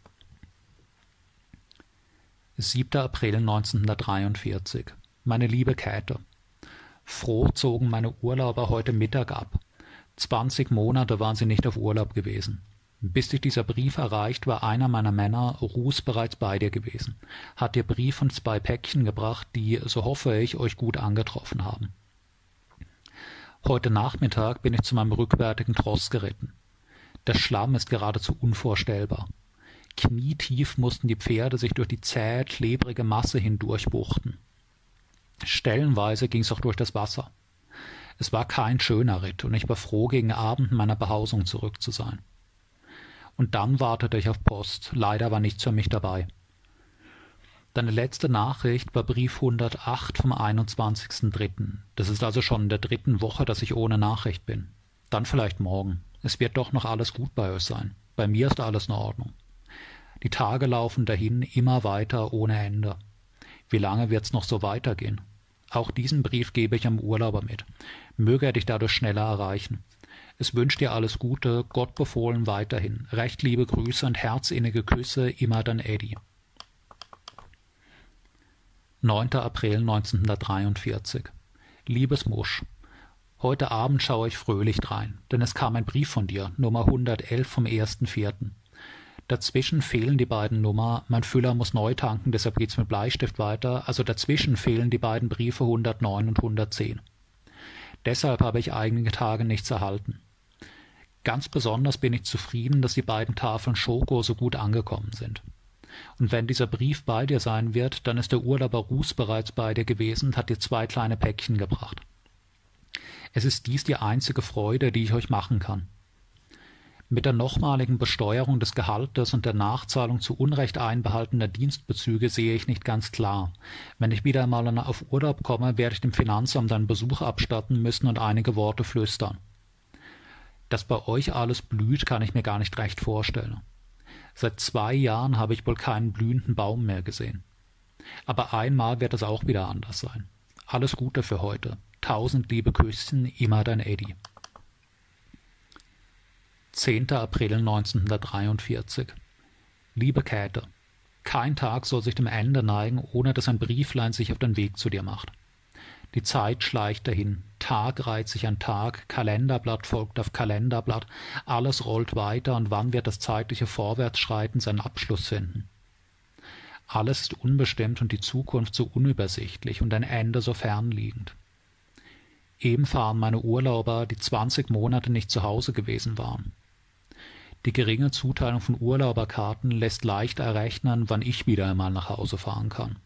7. April 1943 Meine liebe Käthe, Froh zogen meine Urlauber heute Mittag ab. Zwanzig Monate waren sie nicht auf Urlaub gewesen. Bis dich dieser Brief erreicht, war einer meiner Männer, Ruß, bereits bei dir gewesen, hat dir Brief und zwei Päckchen gebracht, die, so hoffe ich, euch gut angetroffen haben. Heute Nachmittag bin ich zu meinem rückwärtigen Tross geritten. Der Schlamm ist geradezu unvorstellbar. Knietief mussten die Pferde sich durch die zähe, klebrige Masse hindurchbuchten. Stellenweise ging's auch durch das Wasser. Es war kein schöner Ritt, und ich war froh, gegen Abend in meiner Behausung zurück zu sein und dann wartete ich auf Post. Leider war nichts für mich dabei. Deine letzte Nachricht war Brief 108 vom 21.03. Das ist also schon in der dritten Woche, dass ich ohne Nachricht bin. Dann vielleicht morgen. Es wird doch noch alles gut bei euch sein. Bei mir ist alles in Ordnung. Die Tage laufen dahin immer weiter ohne Ende. Wie lange wird's noch so weitergehen? Auch diesen Brief gebe ich am Urlauber mit. Möge er dich dadurch schneller erreichen. Es wünscht dir alles Gute, Gott befohlen weiterhin. Recht liebe Grüße und herzinnige Küsse, immer dein Eddie. 9. April 1943 Liebes Musch, heute Abend schaue ich fröhlich drein, denn es kam ein Brief von dir, Nummer 111 vom 1.4. Dazwischen fehlen die beiden Nummer, mein Füller muss neu tanken, deshalb geht's mit Bleistift weiter, also dazwischen fehlen die beiden Briefe 109 und 110. Deshalb habe ich einige Tage nichts erhalten. Ganz besonders bin ich zufrieden, dass die beiden Tafeln Schoko so gut angekommen sind. Und wenn dieser Brief bei dir sein wird, dann ist der Urlauber Ruß bereits bei dir gewesen und hat dir zwei kleine Päckchen gebracht. Es ist dies die einzige Freude, die ich euch machen kann. Mit der nochmaligen Besteuerung des Gehaltes und der Nachzahlung zu Unrecht einbehaltener Dienstbezüge sehe ich nicht ganz klar. Wenn ich wieder einmal auf Urlaub komme, werde ich dem Finanzamt einen Besuch abstatten müssen und einige Worte flüstern. Dass bei euch alles blüht, kann ich mir gar nicht recht vorstellen. Seit zwei Jahren habe ich wohl keinen blühenden Baum mehr gesehen. Aber einmal wird es auch wieder anders sein. Alles Gute für heute. Tausend liebe Küsschen, immer dein Eddie. 10. April 1943 Liebe Käthe, kein Tag soll sich dem Ende neigen, ohne dass ein Brieflein sich auf den Weg zu dir macht. Die Zeit schleicht dahin, Tag reiht sich an Tag, Kalenderblatt folgt auf Kalenderblatt, alles rollt weiter, und wann wird das zeitliche Vorwärtsschreiten seinen Abschluss finden? Alles ist unbestimmt und die Zukunft so unübersichtlich und ein Ende so fernliegend. Eben fahren meine Urlauber, die zwanzig Monate nicht zu Hause gewesen waren. Die geringe Zuteilung von Urlauberkarten lässt leicht errechnen, wann ich wieder einmal nach Hause fahren kann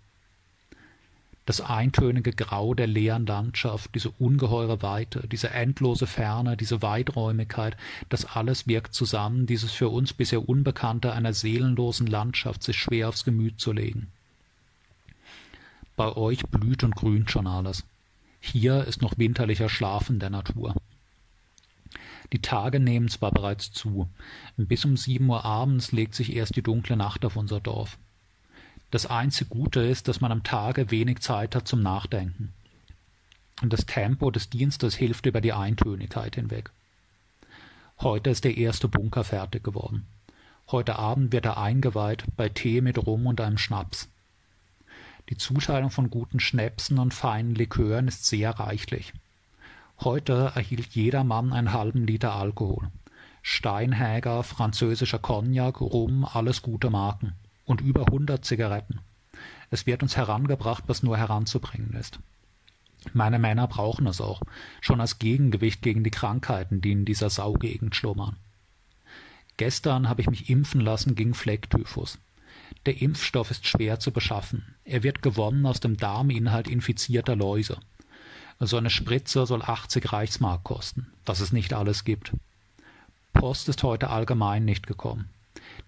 das eintönige Grau der leeren Landschaft, diese ungeheure Weite, diese endlose Ferne, diese Weiträumigkeit, das alles wirkt zusammen, dieses für uns bisher Unbekannte einer seelenlosen Landschaft sich schwer aufs Gemüt zu legen. Bei euch blüht und grünt schon alles. Hier ist noch winterlicher Schlafen der Natur. Die Tage nehmen zwar bereits zu, bis um sieben Uhr abends legt sich erst die dunkle Nacht auf unser Dorf. Das einzige Gute ist, dass man am Tage wenig Zeit hat zum Nachdenken. Und das Tempo des Dienstes hilft über die Eintönigkeit hinweg. Heute ist der erste Bunker fertig geworden. Heute Abend wird er eingeweiht bei Tee mit Rum und einem Schnaps. Die Zuteilung von guten Schnäpsen und feinen Likören ist sehr reichlich. Heute erhielt jeder Mann einen halben Liter Alkohol. Steinhäger, französischer Cognac, Rum, alles gute Marken und über hundert Zigaretten. Es wird uns herangebracht, was nur heranzubringen ist. Meine Männer brauchen es auch, schon als Gegengewicht gegen die Krankheiten, die in dieser Saugegend schlummern. Gestern habe ich mich impfen lassen gegen Flecktyphus. Der Impfstoff ist schwer zu beschaffen. Er wird gewonnen aus dem Darminhalt infizierter Läuse. So eine Spritze soll 80 Reichsmark kosten, was es nicht alles gibt. Post ist heute allgemein nicht gekommen.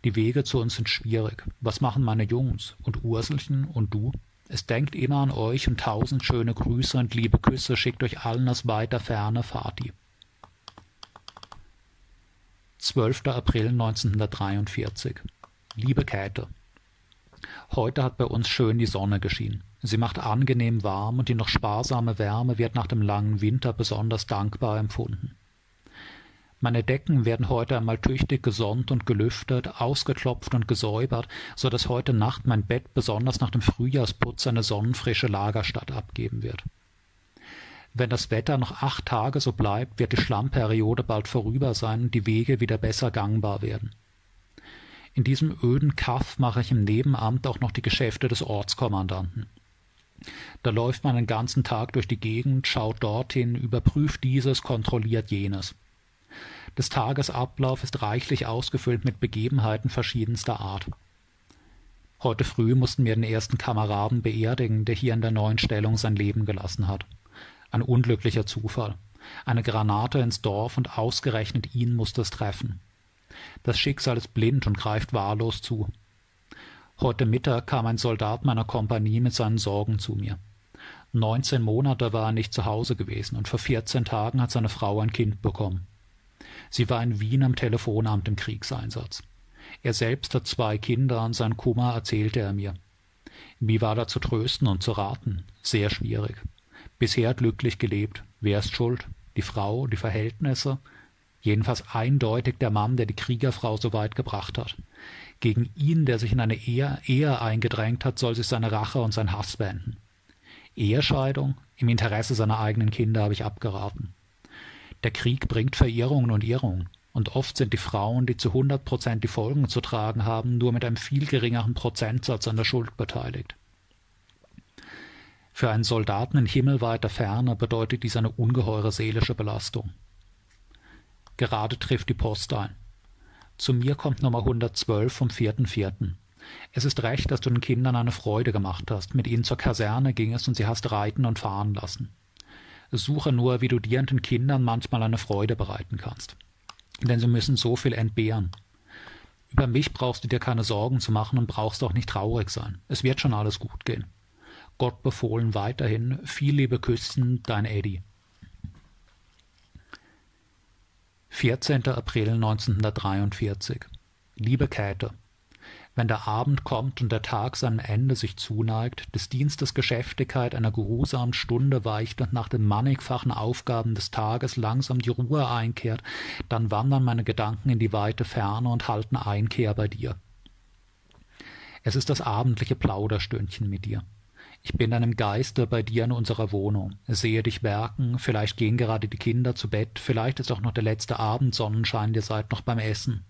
Die Wege zu uns sind schwierig. Was machen meine Jungs und Urselchen und du? Es denkt immer an euch und tausend schöne Grüße und liebe Küsse schickt euch allen aus weiter Ferne Fati. 12. April 1943 Liebe Käthe, Heute hat bei uns schön die Sonne geschienen. Sie macht angenehm warm und die noch sparsame Wärme wird nach dem langen Winter besonders dankbar empfunden. Meine Decken werden heute einmal tüchtig gesonnt und gelüftet, ausgeklopft und gesäubert, so dass heute Nacht mein Bett besonders nach dem Frühjahrsputz eine sonnenfrische Lagerstatt abgeben wird. Wenn das Wetter noch acht Tage so bleibt, wird die Schlammperiode bald vorüber sein und die Wege wieder besser gangbar werden. In diesem öden Kaff mache ich im Nebenamt auch noch die Geschäfte des Ortskommandanten. Da läuft man den ganzen Tag durch die Gegend, schaut dorthin, überprüft dieses, kontrolliert jenes. Des Tagesablauf ist reichlich ausgefüllt mit Begebenheiten verschiedenster Art. Heute früh mussten wir den ersten Kameraden beerdigen, der hier in der neuen Stellung sein Leben gelassen hat. Ein unglücklicher Zufall. Eine Granate ins Dorf und ausgerechnet ihn musste es treffen. Das Schicksal ist blind und greift wahllos zu. Heute Mittag kam ein Soldat meiner Kompanie mit seinen Sorgen zu mir. Neunzehn Monate war er nicht zu Hause gewesen und vor vierzehn Tagen hat seine Frau ein Kind bekommen. Sie war in Wien am Telefonamt im Kriegseinsatz. Er selbst hat zwei Kinder und sein Kummer erzählte er mir. Wie war da zu trösten und zu raten? Sehr schwierig. Bisher glücklich gelebt. Wer ist schuld? Die Frau, die Verhältnisse? Jedenfalls eindeutig der Mann, der die Kriegerfrau so weit gebracht hat. Gegen ihn, der sich in eine Ehe, Ehe eingedrängt hat, soll sich seine Rache und sein Hass wenden. Ehescheidung? Im Interesse seiner eigenen Kinder habe ich abgeraten. Der Krieg bringt Verirrungen und Irrungen. Und oft sind die Frauen, die zu hundert Prozent die Folgen zu tragen haben, nur mit einem viel geringeren Prozentsatz an der Schuld beteiligt. Für einen Soldaten in himmelweiter Ferne bedeutet dies eine ungeheure seelische Belastung. Gerade trifft die Post ein. Zu mir kommt Nummer 112 vom 4.4. Es ist recht, dass du den Kindern eine Freude gemacht hast. Mit ihnen zur Kaserne ging es und sie hast reiten und fahren lassen. Suche nur, wie du dir und den Kindern manchmal eine Freude bereiten kannst. Denn sie müssen so viel entbehren. Über mich brauchst du dir keine Sorgen zu machen und brauchst auch nicht traurig sein. Es wird schon alles gut gehen. Gott befohlen weiterhin. Viel liebe Küssen, dein Eddie. 14. April 1943 Liebe Käthe, wenn der Abend kommt und der Tag seinem Ende sich zuneigt, des Dienstes Geschäftigkeit einer geruhsamen Stunde weicht und nach den mannigfachen Aufgaben des Tages langsam die Ruhe einkehrt, dann wandern meine Gedanken in die weite Ferne und halten Einkehr bei dir. Es ist das abendliche Plauderstündchen mit dir. Ich bin einem Geiste bei dir in unserer Wohnung, sehe dich werken, vielleicht gehen gerade die Kinder zu Bett, vielleicht ist auch noch der letzte Abendsonnenschein, ihr seid noch beim Essen.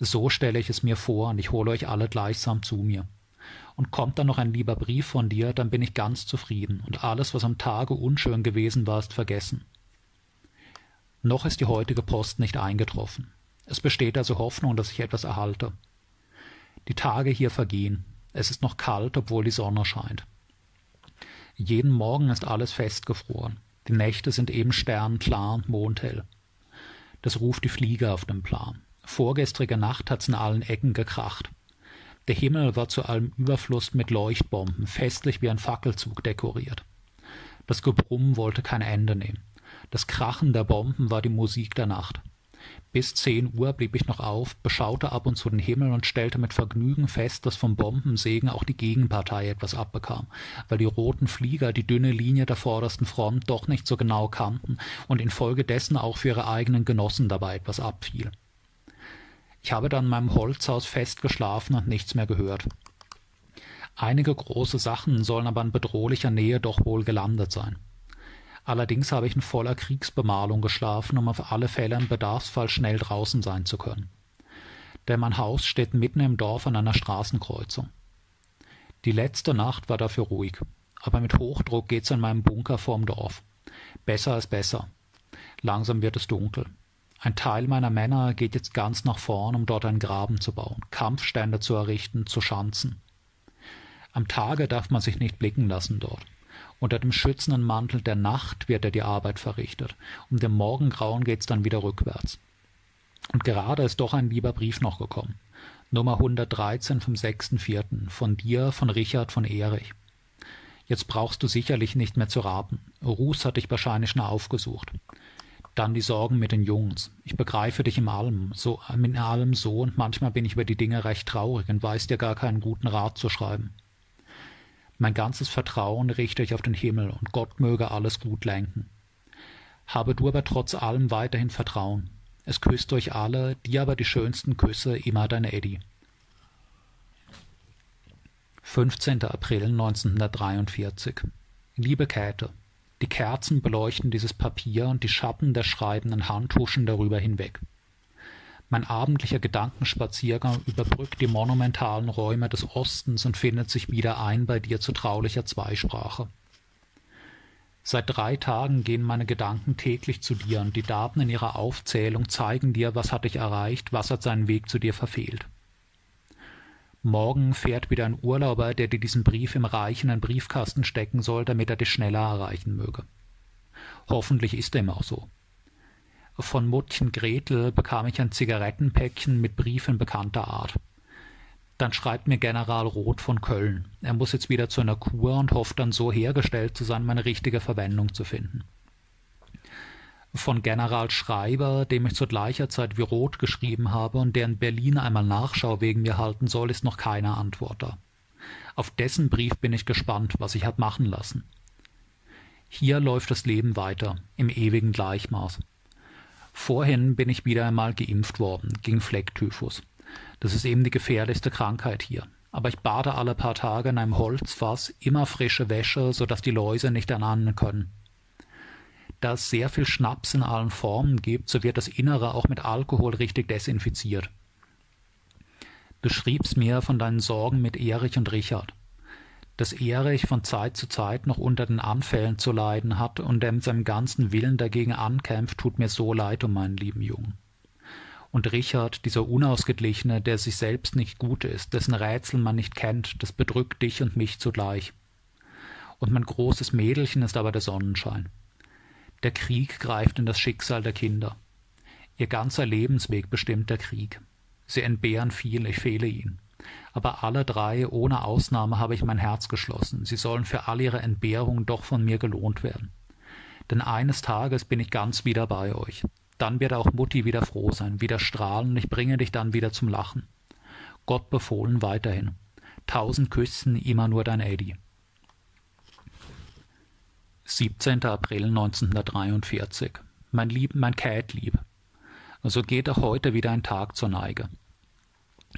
So stelle ich es mir vor, und ich hole euch alle gleichsam zu mir. Und kommt dann noch ein lieber Brief von dir, dann bin ich ganz zufrieden, und alles, was am Tage unschön gewesen war, ist vergessen. Noch ist die heutige Post nicht eingetroffen. Es besteht also Hoffnung, dass ich etwas erhalte. Die Tage hier vergehen. Es ist noch kalt, obwohl die Sonne scheint. Jeden Morgen ist alles festgefroren. Die Nächte sind eben sternklar und mondhell. Das ruft die Flieger auf dem Plan. Vorgestrige Nacht hat's in allen Ecken gekracht. Der Himmel war zu allem Überfluss mit Leuchtbomben, festlich wie ein Fackelzug dekoriert. Das Gebrumm wollte kein Ende nehmen. Das Krachen der Bomben war die Musik der Nacht. Bis zehn Uhr blieb ich noch auf, beschaute ab und zu den Himmel und stellte mit Vergnügen fest, dass vom Bombensegen auch die Gegenpartei etwas abbekam, weil die roten Flieger die dünne Linie der vordersten Front doch nicht so genau kannten und infolgedessen auch für ihre eigenen Genossen dabei etwas abfiel. Ich habe dann in meinem Holzhaus fest geschlafen und nichts mehr gehört. Einige große Sachen sollen aber in bedrohlicher Nähe doch wohl gelandet sein. Allerdings habe ich in voller Kriegsbemalung geschlafen, um auf alle Fälle im Bedarfsfall schnell draußen sein zu können. Denn mein Haus steht mitten im Dorf an einer Straßenkreuzung. Die letzte Nacht war dafür ruhig, aber mit Hochdruck geht's in meinem Bunker vorm Dorf. Besser ist besser. Langsam wird es dunkel. Ein Teil meiner Männer geht jetzt ganz nach vorn, um dort einen Graben zu bauen, Kampfstände zu errichten, zu Schanzen. Am Tage darf man sich nicht blicken lassen dort. Unter dem schützenden Mantel der Nacht wird er die Arbeit verrichtet. Um dem Morgengrauen geht's dann wieder rückwärts. Und gerade ist doch ein lieber Brief noch gekommen. Nummer 113 vom 6.4. von dir, von Richard, von Erich. Jetzt brauchst du sicherlich nicht mehr zu raten. Ruß hat dich wahrscheinlich schon aufgesucht. Dann die Sorgen mit den Jungs. Ich begreife dich in allem, so, in allem so und manchmal bin ich über die Dinge recht traurig und weiß dir gar keinen guten Rat zu schreiben. Mein ganzes Vertrauen richte ich auf den Himmel und Gott möge alles gut lenken. Habe du aber trotz allem weiterhin Vertrauen. Es küsst euch alle, dir aber die schönsten Küsse, immer dein Eddie. 15. April 1943 Liebe Käthe, die Kerzen beleuchten dieses Papier und die Schatten der schreibenden Hand huschen darüber hinweg. Mein abendlicher Gedankenspaziergang überbrückt die monumentalen Räume des Ostens und findet sich wieder ein bei dir zu traulicher Zweisprache. Seit drei Tagen gehen meine Gedanken täglich zu dir und die Daten in ihrer Aufzählung zeigen dir, was hat dich erreicht, was hat seinen Weg zu dir verfehlt. Morgen fährt wieder ein Urlauber, der dir diesen Brief im reichenden Briefkasten stecken soll, damit er dich schneller erreichen möge. Hoffentlich ist dem auch so. Von Muttchen Gretel bekam ich ein Zigarettenpäckchen mit Briefen bekannter Art. Dann schreibt mir General Roth von Köln. Er muss jetzt wieder zu einer Kur und hofft dann so hergestellt zu sein, meine richtige Verwendung zu finden. Von General Schreiber, dem ich zu gleicher Zeit wie Roth geschrieben habe und der in Berlin einmal Nachschau wegen mir halten soll, ist noch keine Antwort da. Auf dessen Brief bin ich gespannt, was ich hab machen lassen. Hier läuft das Leben weiter, im ewigen Gleichmaß. Vorhin bin ich wieder einmal geimpft worden gegen Flecktyphus. Das ist eben die gefährlichste Krankheit hier. Aber ich bade alle paar Tage in einem Holzfass, immer frische Wäsche, so dass die Läuse nicht anahnen können. Da es sehr viel Schnaps in allen Formen gibt, so wird das Innere auch mit Alkohol richtig desinfiziert. Du schriebst mir von deinen Sorgen mit Erich und Richard. Dass Erich von Zeit zu Zeit noch unter den Anfällen zu leiden hat und er mit seinem ganzen Willen dagegen ankämpft, tut mir so leid um meinen lieben Jungen und Richard, dieser Unausgeglichene, der sich selbst nicht gut ist, dessen Rätsel man nicht kennt, das bedrückt dich und mich zugleich. Und mein großes Mädelchen ist aber der Sonnenschein. Der Krieg greift in das Schicksal der Kinder. Ihr ganzer Lebensweg bestimmt der Krieg. Sie entbehren viel, ich fehle ihnen. Aber alle drei, ohne Ausnahme, habe ich mein Herz geschlossen. Sie sollen für all ihre Entbehrungen doch von mir gelohnt werden. Denn eines Tages bin ich ganz wieder bei euch. Dann wird auch Mutti wieder froh sein, wieder strahlen und ich bringe dich dann wieder zum Lachen. Gott befohlen weiterhin. Tausend Küssen, immer nur dein Eddie. 17. April 1943. Mein Lieb, mein Cat-Lieb. So geht auch heute wieder ein Tag zur Neige.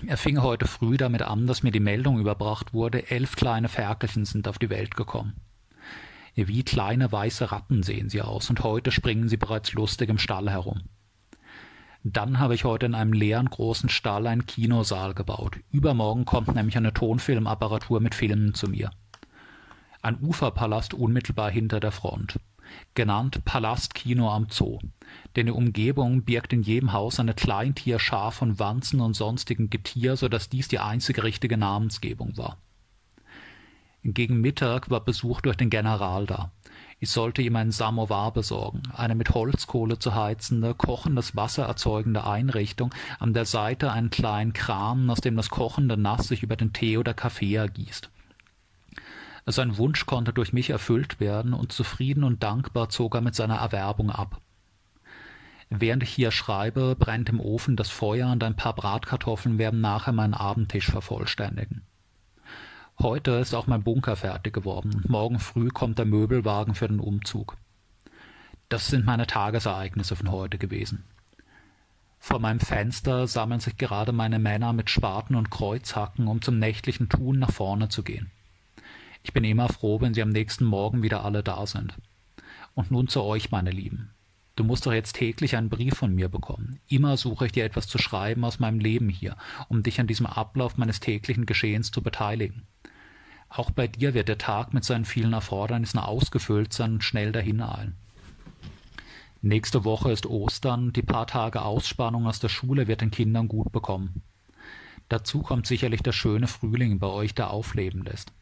Er fing heute früh damit an, dass mir die Meldung überbracht wurde, elf kleine Ferkelchen sind auf die Welt gekommen. Wie kleine weiße Ratten sehen sie aus, und heute springen sie bereits lustig im Stall herum. Dann habe ich heute in einem leeren großen Stall einen Kinosaal gebaut. Übermorgen kommt nämlich eine Tonfilmapparatur mit Filmen zu mir. Ein Uferpalast unmittelbar hinter der Front. Genannt Palastkino am Zoo. Denn die Umgebung birgt in jedem Haus eine Kleintierschar von Wanzen und sonstigen Getier, so dass dies die einzige richtige Namensgebung war. Gegen Mittag war Besuch durch den General da. Ich sollte ihm einen Samovar besorgen, eine mit Holzkohle zu heizende, kochendes Wasser erzeugende Einrichtung, an der Seite einen kleinen Kran, aus dem das kochende Nass sich über den Tee oder Kaffee ergießt. Sein Wunsch konnte durch mich erfüllt werden, und zufrieden und dankbar zog er mit seiner Erwerbung ab. Während ich hier schreibe, brennt im Ofen das Feuer und ein paar Bratkartoffeln werden nachher meinen Abendtisch vervollständigen. Heute ist auch mein Bunker fertig geworden. Morgen früh kommt der Möbelwagen für den Umzug. Das sind meine Tagesereignisse von heute gewesen. Vor meinem Fenster sammeln sich gerade meine Männer mit Spaten und Kreuzhacken, um zum nächtlichen Tun nach vorne zu gehen. Ich bin immer froh, wenn sie am nächsten Morgen wieder alle da sind. Und nun zu euch, meine Lieben. Du musst doch jetzt täglich einen Brief von mir bekommen. Immer suche ich dir etwas zu schreiben aus meinem Leben hier, um dich an diesem Ablauf meines täglichen Geschehens zu beteiligen. Auch bei dir wird der Tag mit seinen vielen Erfordernissen ausgefüllt sein und schnell dahineilen. Nächste Woche ist Ostern, die paar Tage Ausspannung aus der Schule wird den Kindern gut bekommen. Dazu kommt sicherlich der schöne Frühling bei euch, der aufleben lässt.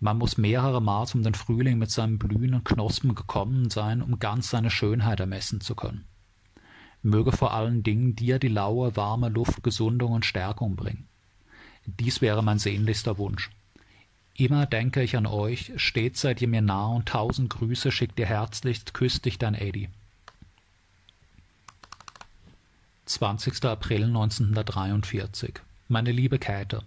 Man muss mehrere Maß um den Frühling mit seinen Blühen und Knospen gekommen sein, um ganz seine Schönheit ermessen zu können. Möge vor allen Dingen dir die laue, warme Luft Gesundung und Stärkung bringen. Dies wäre mein sehnlichster Wunsch. Immer denke ich an euch, stets seid ihr mir nah und tausend Grüße schickt ihr herzlichst, küsst dich dein Eddie. 20. April 1943 Meine liebe Käthe,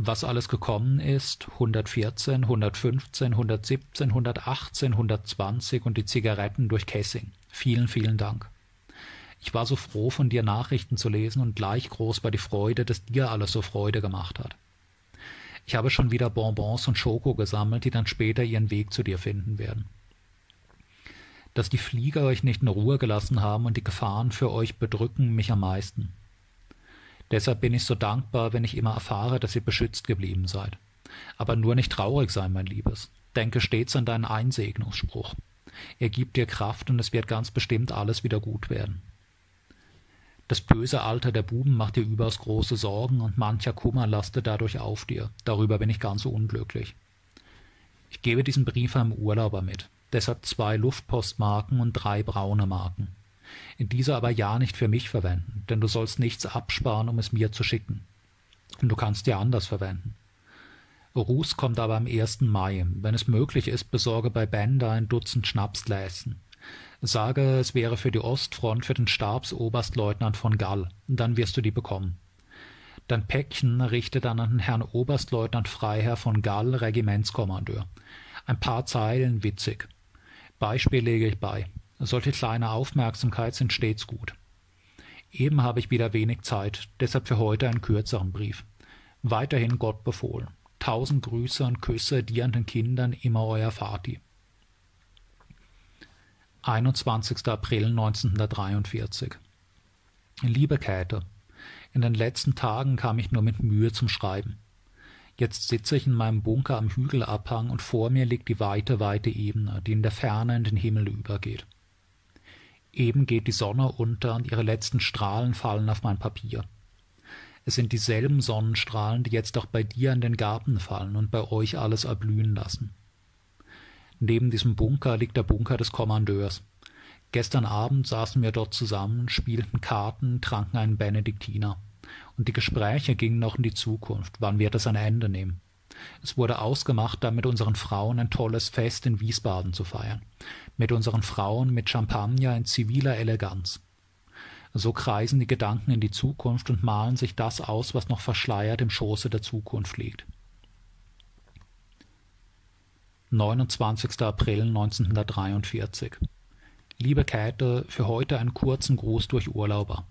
was alles gekommen ist, 114, 115, 117, 118, 120 und die Zigaretten durch Kessing. Vielen, vielen Dank. Ich war so froh, von dir Nachrichten zu lesen und gleich groß war die Freude, dass dir alles so Freude gemacht hat. Ich habe schon wieder Bonbons und Schoko gesammelt, die dann später ihren Weg zu dir finden werden. Dass die Flieger euch nicht in Ruhe gelassen haben und die Gefahren für euch bedrücken mich am meisten. Deshalb bin ich so dankbar, wenn ich immer erfahre, dass ihr beschützt geblieben seid. Aber nur nicht traurig sein, mein Liebes. Denke stets an deinen Einsegnungsspruch. Er gibt dir Kraft und es wird ganz bestimmt alles wieder gut werden. Das böse Alter der Buben macht dir überaus große Sorgen und mancher Kummer lastet dadurch auf dir. Darüber bin ich ganz unglücklich. Ich gebe diesen Brief einem Urlauber mit. Deshalb zwei Luftpostmarken und drei braune Marken. In Diese aber ja nicht für mich verwenden, denn du sollst nichts absparen, um es mir zu schicken. Und du kannst die anders verwenden. Ruß kommt aber am 1. Mai. Wenn es möglich ist, besorge bei Bender ein Dutzend Schnapsgläschen. Sage, es wäre für die Ostfront für den Stabsoberstleutnant von Gall. Dann wirst du die bekommen. Dein Päckchen richte dann an den Herrn Oberstleutnant Freiherr von Gall, Regimentskommandeur. Ein paar Zeilen witzig. Beispiel lege ich bei. Solche kleine Aufmerksamkeit sind stets gut. Eben habe ich wieder wenig Zeit, deshalb für heute einen kürzeren Brief. Weiterhin Gott befohlen. Tausend Grüße und Küsse dir an den Kindern, immer euer Vati. 21. April 1943 Liebe Käthe, in den letzten Tagen kam ich nur mit Mühe zum Schreiben. Jetzt sitze ich in meinem Bunker am Hügelabhang und vor mir liegt die weite, weite Ebene, die in der Ferne in den Himmel übergeht. Eben geht die Sonne unter und ihre letzten Strahlen fallen auf mein Papier. Es sind dieselben Sonnenstrahlen, die jetzt auch bei dir in den Garten fallen und bei euch alles erblühen lassen. Neben diesem Bunker liegt der Bunker des Kommandeurs. Gestern Abend saßen wir dort zusammen, spielten Karten, tranken einen Benediktiner. Und die Gespräche gingen noch in die Zukunft, wann wird es ein Ende nehmen. Es wurde ausgemacht, da mit unseren Frauen ein tolles Fest in Wiesbaden zu feiern. Mit unseren Frauen mit Champagner in ziviler Eleganz. So kreisen die Gedanken in die Zukunft und malen sich das aus, was noch verschleiert im Schoße der Zukunft liegt. 29. April 1943 Liebe Käthe, für heute einen kurzen Gruß durch Urlauber.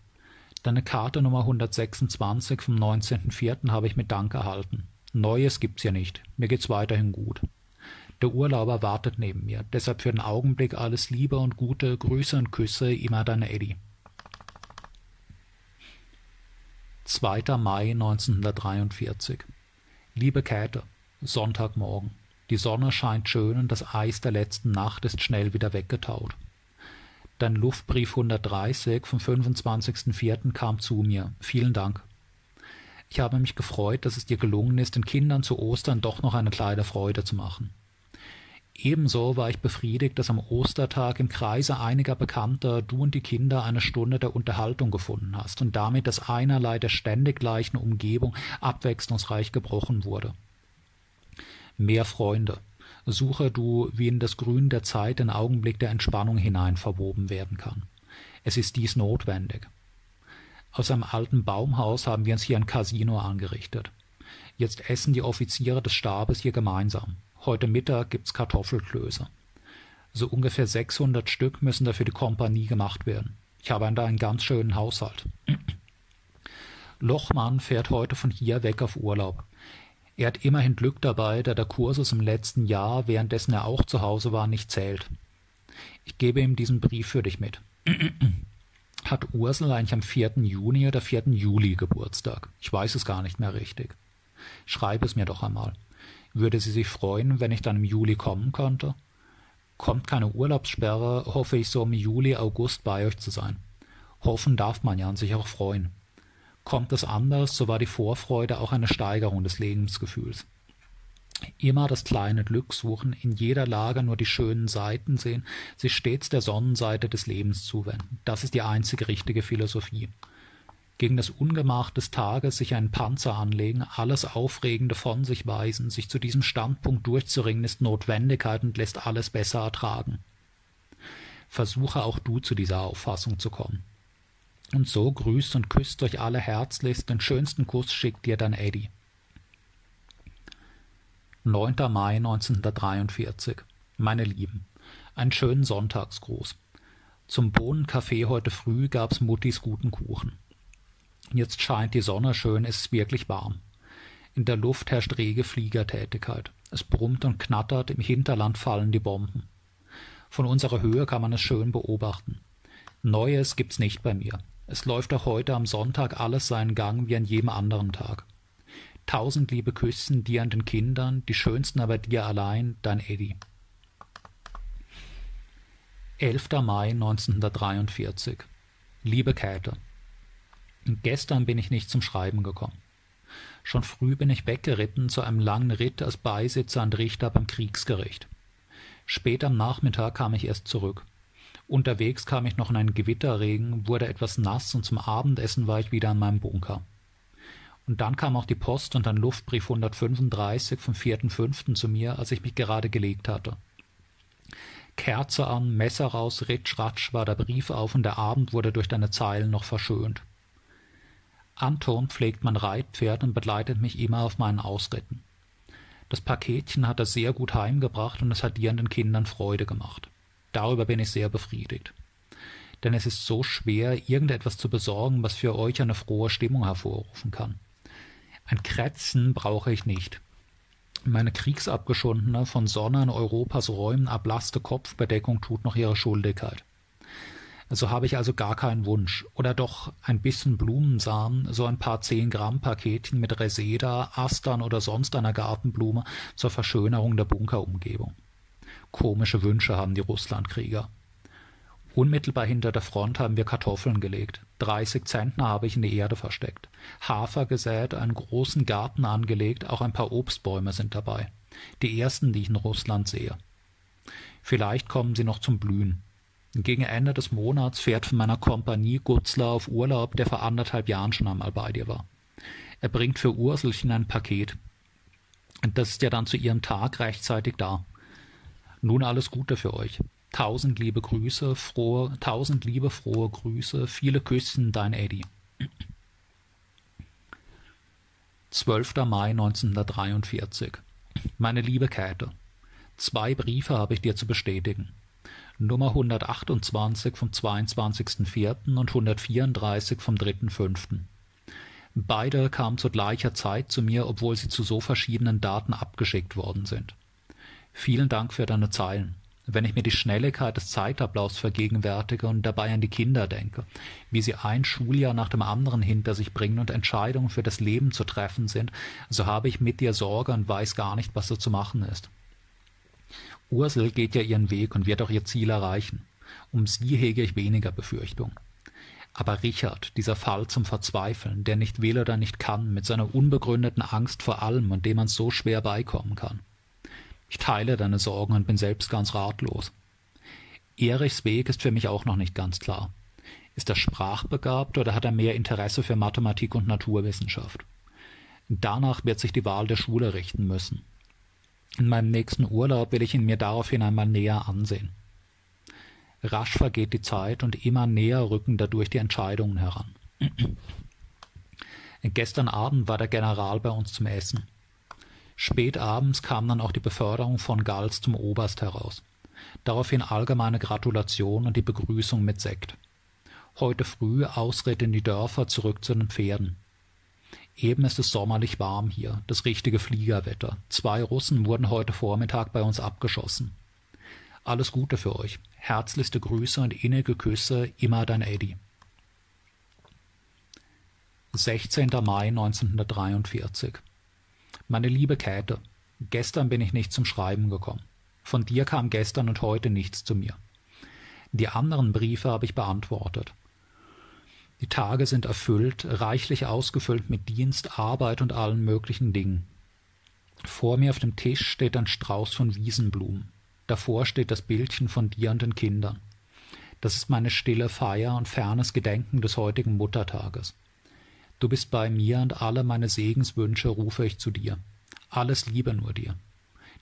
Deine Karte Nummer 126 vom 19.04. habe ich mit Dank erhalten. Neues gibt's ja nicht. Mir geht's weiterhin gut. Der Urlauber wartet neben mir. Deshalb für den Augenblick alles Liebe und Gute, Grüße und Küsse, immer deine Eddie. 2. Mai 1943 Liebe Käthe, Sonntagmorgen. Die Sonne scheint schön und das Eis der letzten Nacht ist schnell wieder weggetaut. Dein Luftbrief 130 vom 25.04. kam zu mir. Vielen Dank. Ich habe mich gefreut, dass es dir gelungen ist, den Kindern zu Ostern doch noch eine kleine Freude zu machen. Ebenso war ich befriedigt, dass am Ostertag im Kreise einiger Bekannter du und die Kinder eine Stunde der Unterhaltung gefunden hast und damit das Einerlei der ständig gleichen Umgebung abwechslungsreich gebrochen wurde mehr Freunde. Suche du, wie in das Grün der Zeit ein Augenblick der Entspannung hinein verwoben werden kann. Es ist dies notwendig. Aus einem alten Baumhaus haben wir uns hier ein Casino angerichtet. Jetzt essen die Offiziere des Stabes hier gemeinsam. Heute Mittag gibt's Kartoffelklöße. So ungefähr 600 Stück müssen dafür die Kompanie gemacht werden. Ich habe da einen ganz schönen Haushalt. Lochmann fährt heute von hier weg auf Urlaub. Er hat immerhin Glück dabei, da der Kursus im letzten Jahr, währenddessen er auch zu Hause war, nicht zählt. Ich gebe ihm diesen Brief für dich mit. Hat Ursel eigentlich am 4. Juni oder 4. Juli Geburtstag? Ich weiß es gar nicht mehr richtig. Schreib es mir doch einmal. Würde sie sich freuen, wenn ich dann im Juli kommen könnte? Kommt keine Urlaubssperre, hoffe ich so im Juli, August bei euch zu sein. Hoffen darf man ja und sich auch freuen. Kommt es anders, so war die Vorfreude auch eine Steigerung des Lebensgefühls. Immer das kleine Glück suchen, in jeder Lage nur die schönen Seiten sehen, sich stets der Sonnenseite des Lebens zuwenden. Das ist die einzige richtige Philosophie. Gegen das Ungemach des Tages sich einen Panzer anlegen, alles Aufregende von sich weisen, sich zu diesem Standpunkt durchzuringen, ist Notwendigkeit und lässt alles besser ertragen. Versuche auch du zu dieser Auffassung zu kommen. Und so grüßt und küsst euch alle herzlichst, den schönsten Kuss schickt dir dann Eddie. 9. Mai 1943 Meine Lieben, einen schönen Sonntagsgruß. Zum Bohnenkaffee heute früh gab's Muttis guten Kuchen. Jetzt scheint die Sonne schön, es ist wirklich warm. In der Luft herrscht rege Fliegertätigkeit. Es brummt und knattert, im Hinterland fallen die Bomben. Von unserer Höhe kann man es schön beobachten. Neues gibt's nicht bei mir. Es läuft auch heute am Sonntag alles seinen Gang wie an jedem anderen Tag. Tausend liebe Küssen dir an den Kindern, die schönsten aber dir allein, dein Eddie. 11. Mai 1943 Liebe Käthe, Gestern bin ich nicht zum Schreiben gekommen. Schon früh bin ich weggeritten zu einem langen Ritt als Beisitzer und Richter beim Kriegsgericht. Spät am Nachmittag kam ich erst zurück. Unterwegs kam ich noch in einen Gewitterregen, wurde etwas nass und zum Abendessen war ich wieder an meinem Bunker. Und dann kam auch die Post und ein Luftbrief 135 vom 4.5. zu mir, als ich mich gerade gelegt hatte. Kerze an, Messer raus, ritsch ratsch war der Brief auf und der Abend wurde durch deine Zeilen noch verschönt. Anton pflegt mein Reitpferd und begleitet mich immer auf meinen Ausritten. Das Paketchen hat er sehr gut heimgebracht und es hat dir und den Kindern Freude gemacht. Darüber bin ich sehr befriedigt. Denn es ist so schwer, irgendetwas zu besorgen, was für euch eine frohe Stimmung hervorrufen kann. Ein Krätzen brauche ich nicht. Meine kriegsabgeschundene, von Sonne in Europas Räumen ablasste Kopfbedeckung tut noch ihre Schuldigkeit. So habe ich also gar keinen Wunsch. Oder doch ein bisschen Blumensamen, so ein paar zehn Gramm Paketchen mit Reseda, Astern oder sonst einer Gartenblume zur Verschönerung der Bunkerumgebung. Komische Wünsche haben die Russlandkrieger. Unmittelbar hinter der Front haben wir Kartoffeln gelegt. Dreißig Zentner habe ich in die Erde versteckt. Hafer gesät, einen großen Garten angelegt, auch ein paar Obstbäume sind dabei. Die ersten, die ich in Russland sehe. Vielleicht kommen sie noch zum Blühen. Gegen Ende des Monats fährt von meiner Kompanie Gutzler auf Urlaub, der vor anderthalb Jahren schon einmal bei dir war. Er bringt für Urselchen ein Paket. Das ist ja dann zu ihrem Tag rechtzeitig da. Nun alles Gute für euch. Tausend liebe Grüße, frohe, tausend liebe frohe Grüße, viele Küssen, dein Eddie. 12. Mai 1943. Meine liebe Käthe, zwei Briefe habe ich dir zu bestätigen. Nummer 128 vom 22.04. und 134 vom 3.05. Beide kamen zu gleicher Zeit zu mir, obwohl sie zu so verschiedenen Daten abgeschickt worden sind. Vielen Dank für deine Zeilen. Wenn ich mir die Schnelligkeit des Zeitablaufs vergegenwärtige und dabei an die Kinder denke, wie sie ein Schuljahr nach dem anderen hinter sich bringen und Entscheidungen für das Leben zu treffen sind, so habe ich mit dir Sorge und weiß gar nicht, was so zu machen ist. Ursel geht ja ihren Weg und wird auch ihr Ziel erreichen. Um sie hege ich weniger Befürchtung. Aber Richard, dieser Fall zum Verzweifeln, der nicht will oder nicht kann, mit seiner unbegründeten Angst vor allem und dem man so schwer beikommen kann. Ich teile deine Sorgen und bin selbst ganz ratlos. Erichs Weg ist für mich auch noch nicht ganz klar. Ist er sprachbegabt oder hat er mehr Interesse für Mathematik und Naturwissenschaft? Danach wird sich die Wahl der Schule richten müssen. In meinem nächsten Urlaub will ich ihn mir daraufhin einmal näher ansehen. Rasch vergeht die Zeit und immer näher rücken dadurch die Entscheidungen heran. Gestern Abend war der General bei uns zum Essen. Spät abends kam dann auch die Beförderung von Gals zum Oberst heraus. Daraufhin allgemeine Gratulation und die Begrüßung mit Sekt. Heute früh Ausritt in die Dörfer zurück zu den Pferden. Eben ist es sommerlich warm hier, das richtige Fliegerwetter. Zwei Russen wurden heute Vormittag bei uns abgeschossen. Alles Gute für euch. Herzlichste Grüße und innige Küsse, immer dein Eddie. 16. Mai 1943 Meine liebe Käthe, gestern bin ich nicht zum Schreiben gekommen. Von dir kam gestern und heute nichts zu mir. Die anderen Briefe habe ich beantwortet. Die Tage sind erfüllt, reichlich ausgefüllt mit Dienst, Arbeit und allen möglichen Dingen. Vor mir auf dem Tisch steht ein Strauß von Wiesenblumen. Davor steht das Bildchen von dir und den Kindern. Das ist meine stille Feier und fernes Gedenken des heutigen Muttertages. Du bist bei mir und alle meine Segenswünsche rufe ich zu dir. Alles Liebe nur dir.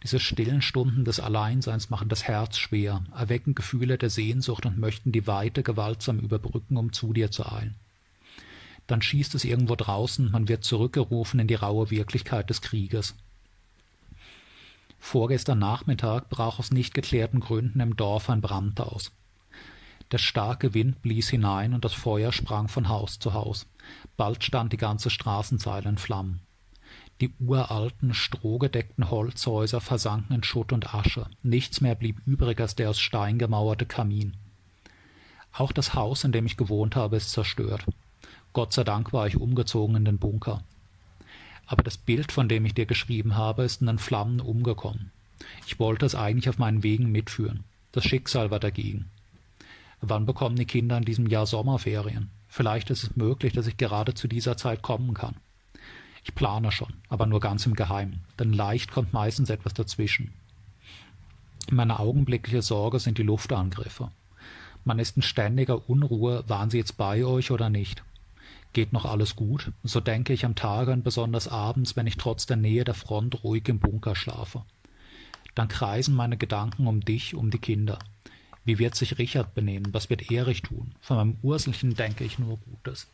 Diese stillen Stunden des Alleinseins machen das Herz schwer, erwecken Gefühle der Sehnsucht und möchten die Weite gewaltsam überbrücken, um zu dir zu eilen. Dann schießt es irgendwo draußen, man wird zurückgerufen in die raue Wirklichkeit des Krieges. Vorgestern Nachmittag brach aus nicht geklärten Gründen im Dorf ein Brand aus. Der starke Wind blies hinein und das Feuer sprang von Haus zu Haus. Bald stand die ganze Straßenzeile in Flammen. Die uralten, strohgedeckten Holzhäuser versanken in Schutt und Asche. Nichts mehr blieb übrig als der aus Stein gemauerte Kamin. Auch das Haus, in dem ich gewohnt habe, ist zerstört. Gott sei Dank war ich umgezogen in den Bunker. Aber das Bild, von dem ich dir geschrieben habe, ist in den Flammen umgekommen. Ich wollte es eigentlich auf meinen Wegen mitführen. Das Schicksal war dagegen. Wann bekommen die Kinder in diesem Jahr Sommerferien? Vielleicht ist es möglich, dass ich gerade zu dieser Zeit kommen kann. Ich plane schon, aber nur ganz im Geheimen, denn leicht kommt meistens etwas dazwischen. Meine augenblickliche Sorge sind die Luftangriffe. Man ist in ständiger Unruhe, waren sie jetzt bei euch oder nicht. Geht noch alles gut? So denke ich am Tage und besonders abends, wenn ich trotz der Nähe der Front ruhig im Bunker schlafe. Dann kreisen meine Gedanken um dich, um die Kinder. Wie wird sich Richard benehmen? Was wird Erich tun? Von meinem Urselchen denke ich nur Gutes.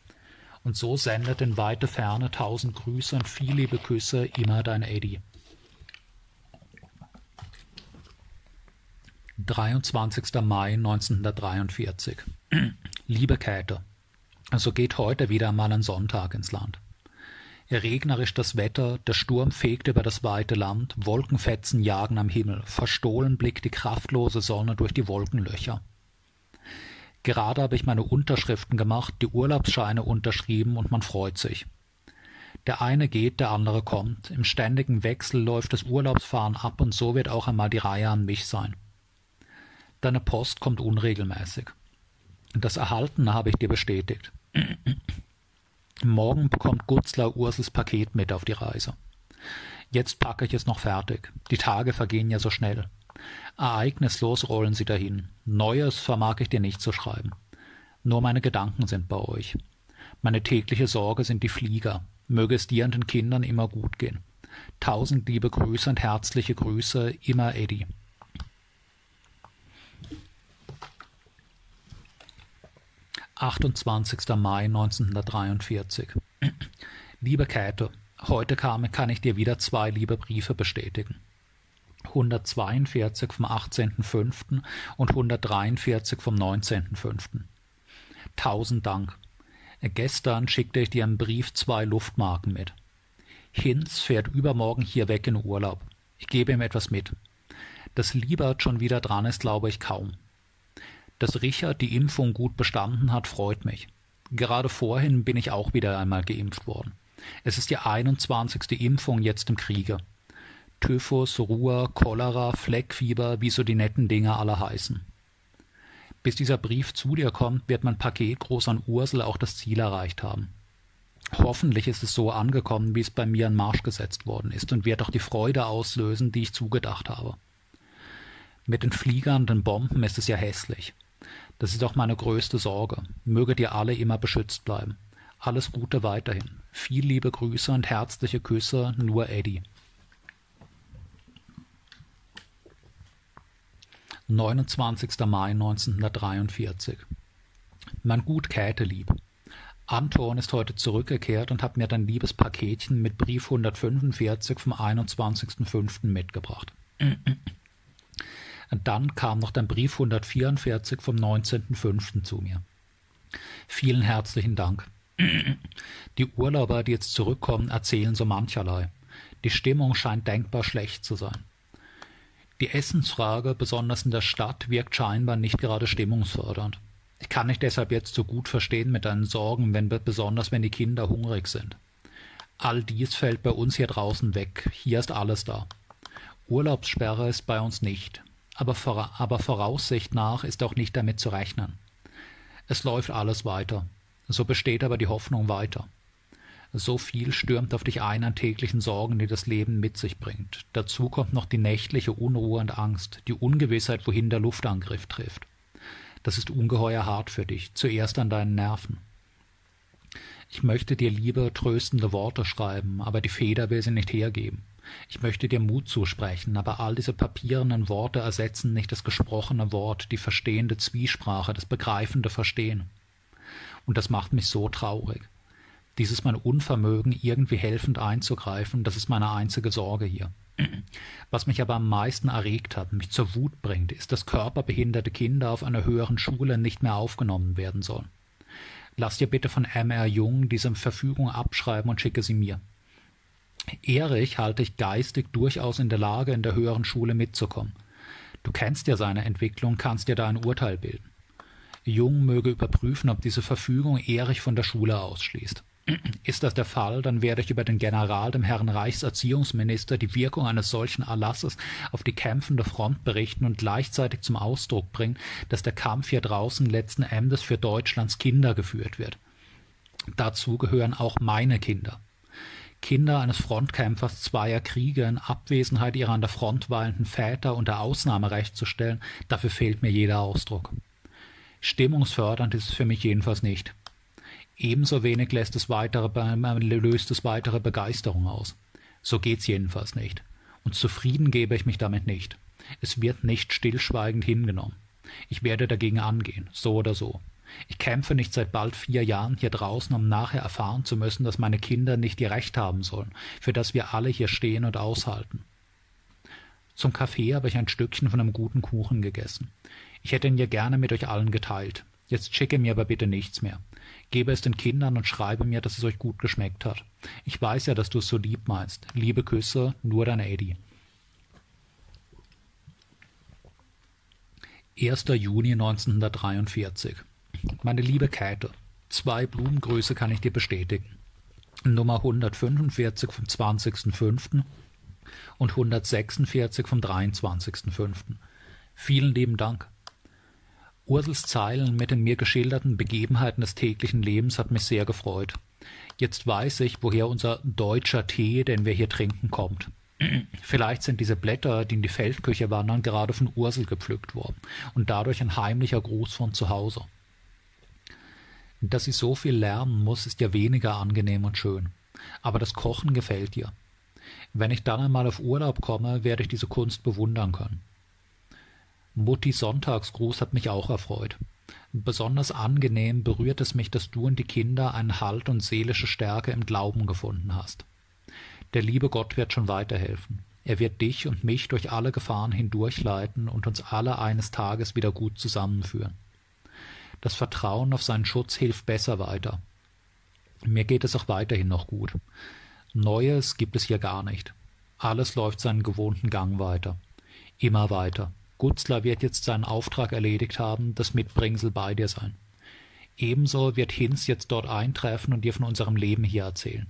Und so sendet in weite Ferne tausend Grüße und viel liebe Küsse immer dein Eddie. 23. Mai 1943. Liebe Käthe, so geht heute wieder einmal ein Sonntag ins Land. Regnerisch das Wetter, der Sturm fegt über das weite Land, Wolkenfetzen jagen am Himmel, verstohlen blickt die kraftlose Sonne durch die Wolkenlöcher. Gerade habe ich meine Unterschriften gemacht, die Urlaubsscheine unterschrieben und man freut sich. Der eine geht, der andere kommt. Im ständigen Wechsel läuft das Urlaubsfahren ab und so wird auch einmal die Reihe an mich sein. Deine Post kommt unregelmäßig. Das Erhaltene habe ich dir bestätigt. Morgen bekommt Gutzler Ursels Paket mit auf die Reise. Jetzt packe ich es noch fertig. Die Tage vergehen ja so schnell. Ereignislos rollen sie dahin. Neues vermag ich dir nicht zu schreiben. Nur meine Gedanken sind bei euch. Meine tägliche Sorge sind die Flieger. Möge es dir und den Kindern immer gut gehen. Tausend liebe Grüße und herzliche Grüße, immer Eddie. 28. Mai 1943. Liebe Käthe, heute kam, kann ich dir wieder zwei liebe Briefe bestätigen. 142 vom 18.05. und 143 vom 19.05. Tausend Dank. Gestern schickte ich dir im Brief zwei Luftmarken mit. Hinz fährt übermorgen hier weg in Urlaub. Ich gebe ihm etwas mit. Dass Liebert schon wieder dran ist, glaube ich kaum. Dass Richard die Impfung gut bestanden hat, freut mich. Gerade vorhin bin ich auch wieder einmal geimpft worden. Es ist die 21. Impfung jetzt im Kriege. Typhus, Ruhr, Cholera, Fleckfieber, wie so die netten Dinge alle heißen. Bis dieser Brief zu dir kommt, wird mein Paket groß an Ursel auch das Ziel erreicht haben. Hoffentlich ist es so angekommen, wie es bei mir in Marsch gesetzt worden ist und wird auch die Freude auslösen, die ich zugedacht habe. Mit den Fliegern und den Bomben ist es ja hässlich. Das ist auch meine größte Sorge. Möget ihr alle immer beschützt bleiben. Alles Gute weiterhin. Viel liebe Grüße und herzliche Küsse, nur Eddie. 29. Mai 1943. Mein gut Käthe lieb. Anton ist heute zurückgekehrt und hat mir dein liebes Paketchen mit Brief 145 vom 21.05. mitgebracht. Und dann kam noch dein Brief 144 vom 19.05. zu mir. Vielen herzlichen Dank. Die Urlauber, die jetzt zurückkommen, erzählen so mancherlei. Die Stimmung scheint denkbar schlecht zu sein. Die Essensfrage, besonders in der Stadt, wirkt scheinbar nicht gerade stimmungsfördernd. Ich kann dich deshalb jetzt so gut verstehen mit deinen Sorgen, wenn, besonders wenn die Kinder hungrig sind. All dies fällt bei uns hier draußen weg. Hier ist alles da. Urlaubssperre ist bei uns nicht aber, vor, aber Voraussicht nach ist auch nicht damit zu rechnen. Es läuft alles weiter, so besteht aber die Hoffnung weiter. So viel stürmt auf dich ein an täglichen Sorgen, die das Leben mit sich bringt. Dazu kommt noch die nächtliche Unruhe und Angst, die Ungewissheit, wohin der Luftangriff trifft. Das ist ungeheuer hart für dich, zuerst an deinen Nerven. Ich möchte dir lieber tröstende Worte schreiben, aber die Feder will sie nicht hergeben. Ich möchte dir Mut zusprechen, aber all diese papierenden Worte ersetzen nicht das gesprochene Wort, die verstehende Zwiesprache, das begreifende Verstehen. Und das macht mich so traurig. Dieses mein Unvermögen, irgendwie helfend einzugreifen, das ist meine einzige Sorge hier. Was mich aber am meisten erregt hat, mich zur Wut bringt, ist, dass körperbehinderte Kinder auf einer höheren Schule nicht mehr aufgenommen werden sollen. Lass dir bitte von M.R. Jung diese Verfügung abschreiben und schicke sie mir. Erich halte ich geistig durchaus in der Lage, in der höheren Schule mitzukommen. Du kennst ja seine Entwicklung, kannst dir da ein Urteil bilden. Jung möge überprüfen, ob diese Verfügung Erich von der Schule ausschließt. Ist das der Fall, dann werde ich über den General, dem Herrn Reichserziehungsminister, die Wirkung eines solchen Erlasses auf die kämpfende Front berichten und gleichzeitig zum Ausdruck bringen, dass der Kampf hier draußen letzten Endes für Deutschlands Kinder geführt wird. Dazu gehören auch meine Kinder. Kinder eines Frontkämpfers zweier Kriege in Abwesenheit ihrer an der Front weilenden Väter unter Ausnahmerecht zu stellen, dafür fehlt mir jeder Ausdruck. Stimmungsfördernd ist es für mich jedenfalls nicht. Ebenso wenig lässt es weitere, löst es weitere Begeisterung aus. So geht's jedenfalls nicht. Und zufrieden gebe ich mich damit nicht. Es wird nicht stillschweigend hingenommen. Ich werde dagegen angehen, so oder so. Ich kämpfe nicht seit bald vier Jahren hier draußen, um nachher erfahren zu müssen, dass meine Kinder nicht ihr Recht haben sollen, für das wir alle hier stehen und aushalten. Zum Kaffee habe ich ein Stückchen von einem guten Kuchen gegessen. Ich hätte ihn ja gerne mit euch allen geteilt. Jetzt schicke mir aber bitte nichts mehr. Gebe es den Kindern und schreibe mir, dass es euch gut geschmeckt hat. Ich weiß ja, dass du es so lieb meinst. Liebe Küsse, nur dein Eddie. 1. Juni 1943 Meine liebe Käthe, zwei Blumengröße kann ich dir bestätigen. Nummer 145 vom 20.05. und 146 vom 23.05. Vielen lieben Dank. Ursels Zeilen mit den mir geschilderten Begebenheiten des täglichen Lebens hat mich sehr gefreut. Jetzt weiß ich, woher unser deutscher Tee, den wir hier trinken, kommt. Vielleicht sind diese Blätter, die in die Feldküche wandern, gerade von Ursel gepflückt worden und dadurch ein heimlicher Gruß von zu Hause. Dass sie so viel lernen muss, ist ja weniger angenehm und schön. Aber das Kochen gefällt ihr. Wenn ich dann einmal auf Urlaub komme, werde ich diese Kunst bewundern können. Muttis Sonntagsgruß hat mich auch erfreut. Besonders angenehm berührt es mich, dass du und die Kinder einen Halt und seelische Stärke im Glauben gefunden hast. Der liebe Gott wird schon weiterhelfen. Er wird dich und mich durch alle Gefahren hindurchleiten und uns alle eines Tages wieder gut zusammenführen. Das Vertrauen auf seinen Schutz hilft besser weiter. Mir geht es auch weiterhin noch gut. Neues gibt es hier gar nicht. Alles läuft seinen gewohnten Gang weiter. Immer weiter. Gutzler wird jetzt seinen Auftrag erledigt haben, das Mitbringsel bei dir sein. Ebenso wird Hinz jetzt dort eintreffen und dir von unserem Leben hier erzählen.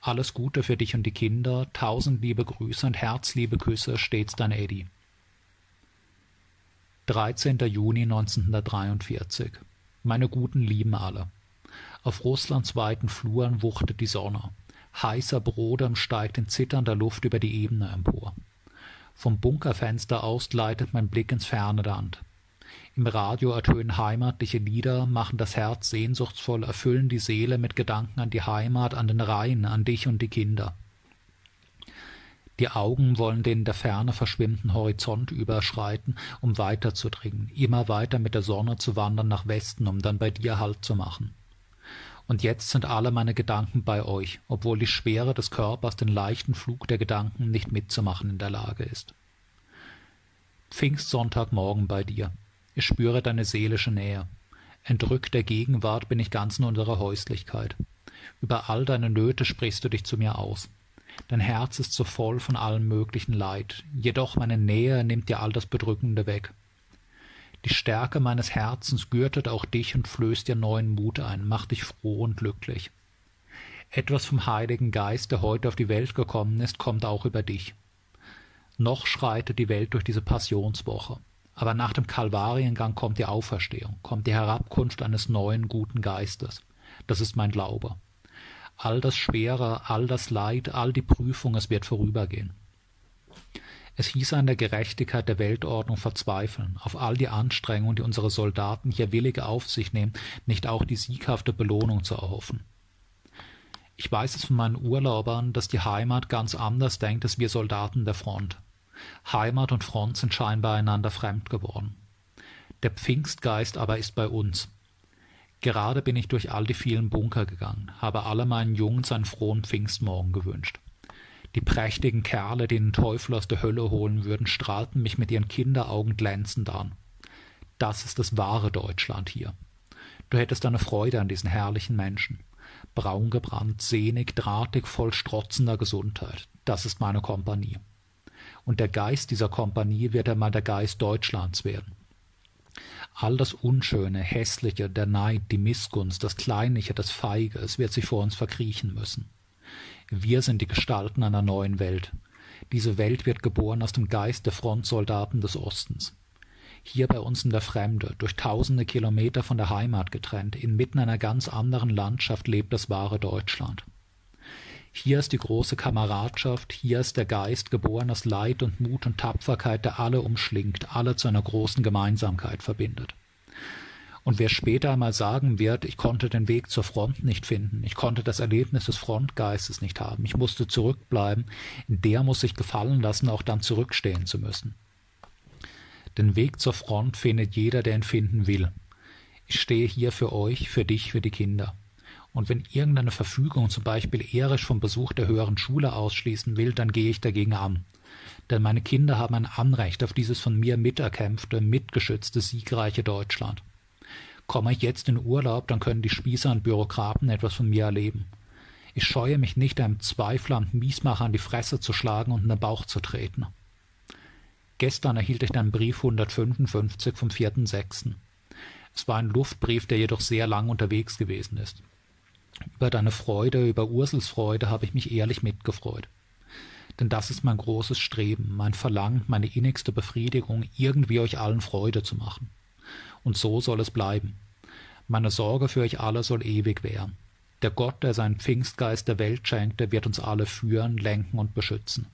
Alles Gute für dich und die Kinder, tausend liebe Grüße und herzliebe Küsse, stets dein Eddie. 13. Juni 1943 Meine guten Lieben alle. Auf Russlands weiten Fluren wuchtet die Sonne. Heißer Brodem steigt in zitternder Luft über die Ebene empor. Vom Bunkerfenster aus gleitet mein Blick ins ferne Land. Im Radio ertönen heimatliche Lieder, machen das Herz sehnsuchtsvoll, erfüllen die Seele mit Gedanken an die Heimat, an den Rhein, an dich und die Kinder. Die Augen wollen den in der Ferne verschwimmenden Horizont überschreiten, um weiterzudringen, immer weiter mit der Sonne zu wandern nach Westen, um dann bei dir Halt zu machen. Und jetzt sind alle meine Gedanken bei euch, obwohl die Schwere des Körpers den leichten Flug der Gedanken nicht mitzumachen in der Lage ist. Pfingstsonntagmorgen bei dir. Ich spüre deine seelische Nähe. Entrückt der Gegenwart bin ich ganz in unserer Häuslichkeit. Über all deine Nöte sprichst du dich zu mir aus. Dein Herz ist so voll von allem möglichen Leid, jedoch meine Nähe nimmt dir all das Bedrückende weg. Die Stärke meines Herzens gürtet auch dich und flößt dir neuen Mut ein, macht dich froh und glücklich. Etwas vom Heiligen Geist, der heute auf die Welt gekommen ist, kommt auch über dich. Noch schreitet die Welt durch diese Passionswoche. Aber nach dem Kalvariengang kommt die Auferstehung, kommt die Herabkunft eines neuen guten Geistes. Das ist mein Glaube. All das Schwere, all das Leid, all die Prüfung, es wird vorübergehen. Es hieß an der Gerechtigkeit der Weltordnung verzweifeln, auf all die Anstrengungen, die unsere Soldaten hier willig auf sich nehmen, nicht auch die sieghafte Belohnung zu erhoffen. Ich weiß es von meinen Urlaubern, dass die Heimat ganz anders denkt als wir Soldaten der Front. Heimat und Front sind scheinbar einander fremd geworden. Der Pfingstgeist aber ist bei uns. Gerade bin ich durch all die vielen Bunker gegangen, habe alle meinen Jungs einen frohen Pfingstmorgen gewünscht. Die prächtigen Kerle, die den Teufel aus der Hölle holen würden, strahlten mich mit ihren Kinderaugen glänzend an. Das ist das wahre Deutschland hier. Du hättest eine Freude an diesen herrlichen Menschen. Braungebrannt, sehnig, drahtig, voll strotzender Gesundheit. Das ist meine Kompanie. Und der Geist dieser Kompanie wird einmal der Geist Deutschlands werden. All das Unschöne, Hässliche, der Neid, die Missgunst, das Kleinliche, das Feige, es wird sich vor uns verkriechen müssen. Wir sind die Gestalten einer neuen Welt. Diese Welt wird geboren aus dem Geist der Frontsoldaten des Ostens. Hier bei uns in der Fremde, durch tausende Kilometer von der Heimat getrennt, inmitten einer ganz anderen Landschaft lebt das wahre Deutschland. Hier ist die große Kameradschaft, hier ist der Geist, geboren aus Leid und Mut und Tapferkeit, der alle umschlingt, alle zu einer großen Gemeinsamkeit verbindet. Und wer später einmal sagen wird, ich konnte den Weg zur Front nicht finden, ich konnte das Erlebnis des Frontgeistes nicht haben, ich musste zurückbleiben, der muss sich gefallen lassen, auch dann zurückstehen zu müssen. Den Weg zur Front findet jeder, der ihn finden will. Ich stehe hier für euch, für dich, für die Kinder. Und wenn irgendeine Verfügung zum Beispiel Erich vom Besuch der höheren Schule ausschließen will, dann gehe ich dagegen an. Denn meine Kinder haben ein Anrecht auf dieses von mir miterkämpfte, mitgeschützte, siegreiche Deutschland. Komme ich jetzt in Urlaub, dann können die Spießer und Bürokraten etwas von mir erleben. Ich scheue mich nicht, einem Zweifler und Miesmacher an die Fresse zu schlagen und in den Bauch zu treten. Gestern erhielt ich einen Brief 155 vom 4.6. Es war ein Luftbrief, der jedoch sehr lang unterwegs gewesen ist. Über deine Freude, über Ursels Freude habe ich mich ehrlich mitgefreut. Denn das ist mein großes Streben, mein Verlangen, meine innigste Befriedigung, irgendwie euch allen Freude zu machen und so soll es bleiben. Meine Sorge für euch alle soll ewig währen. Der Gott, der seinen Pfingstgeist der Welt schenkt, der wird uns alle führen, lenken und beschützen.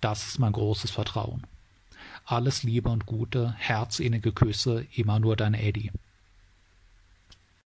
Das ist mein großes Vertrauen. Alles Liebe und Gute, herzinnige Küsse, immer nur dein Eddie.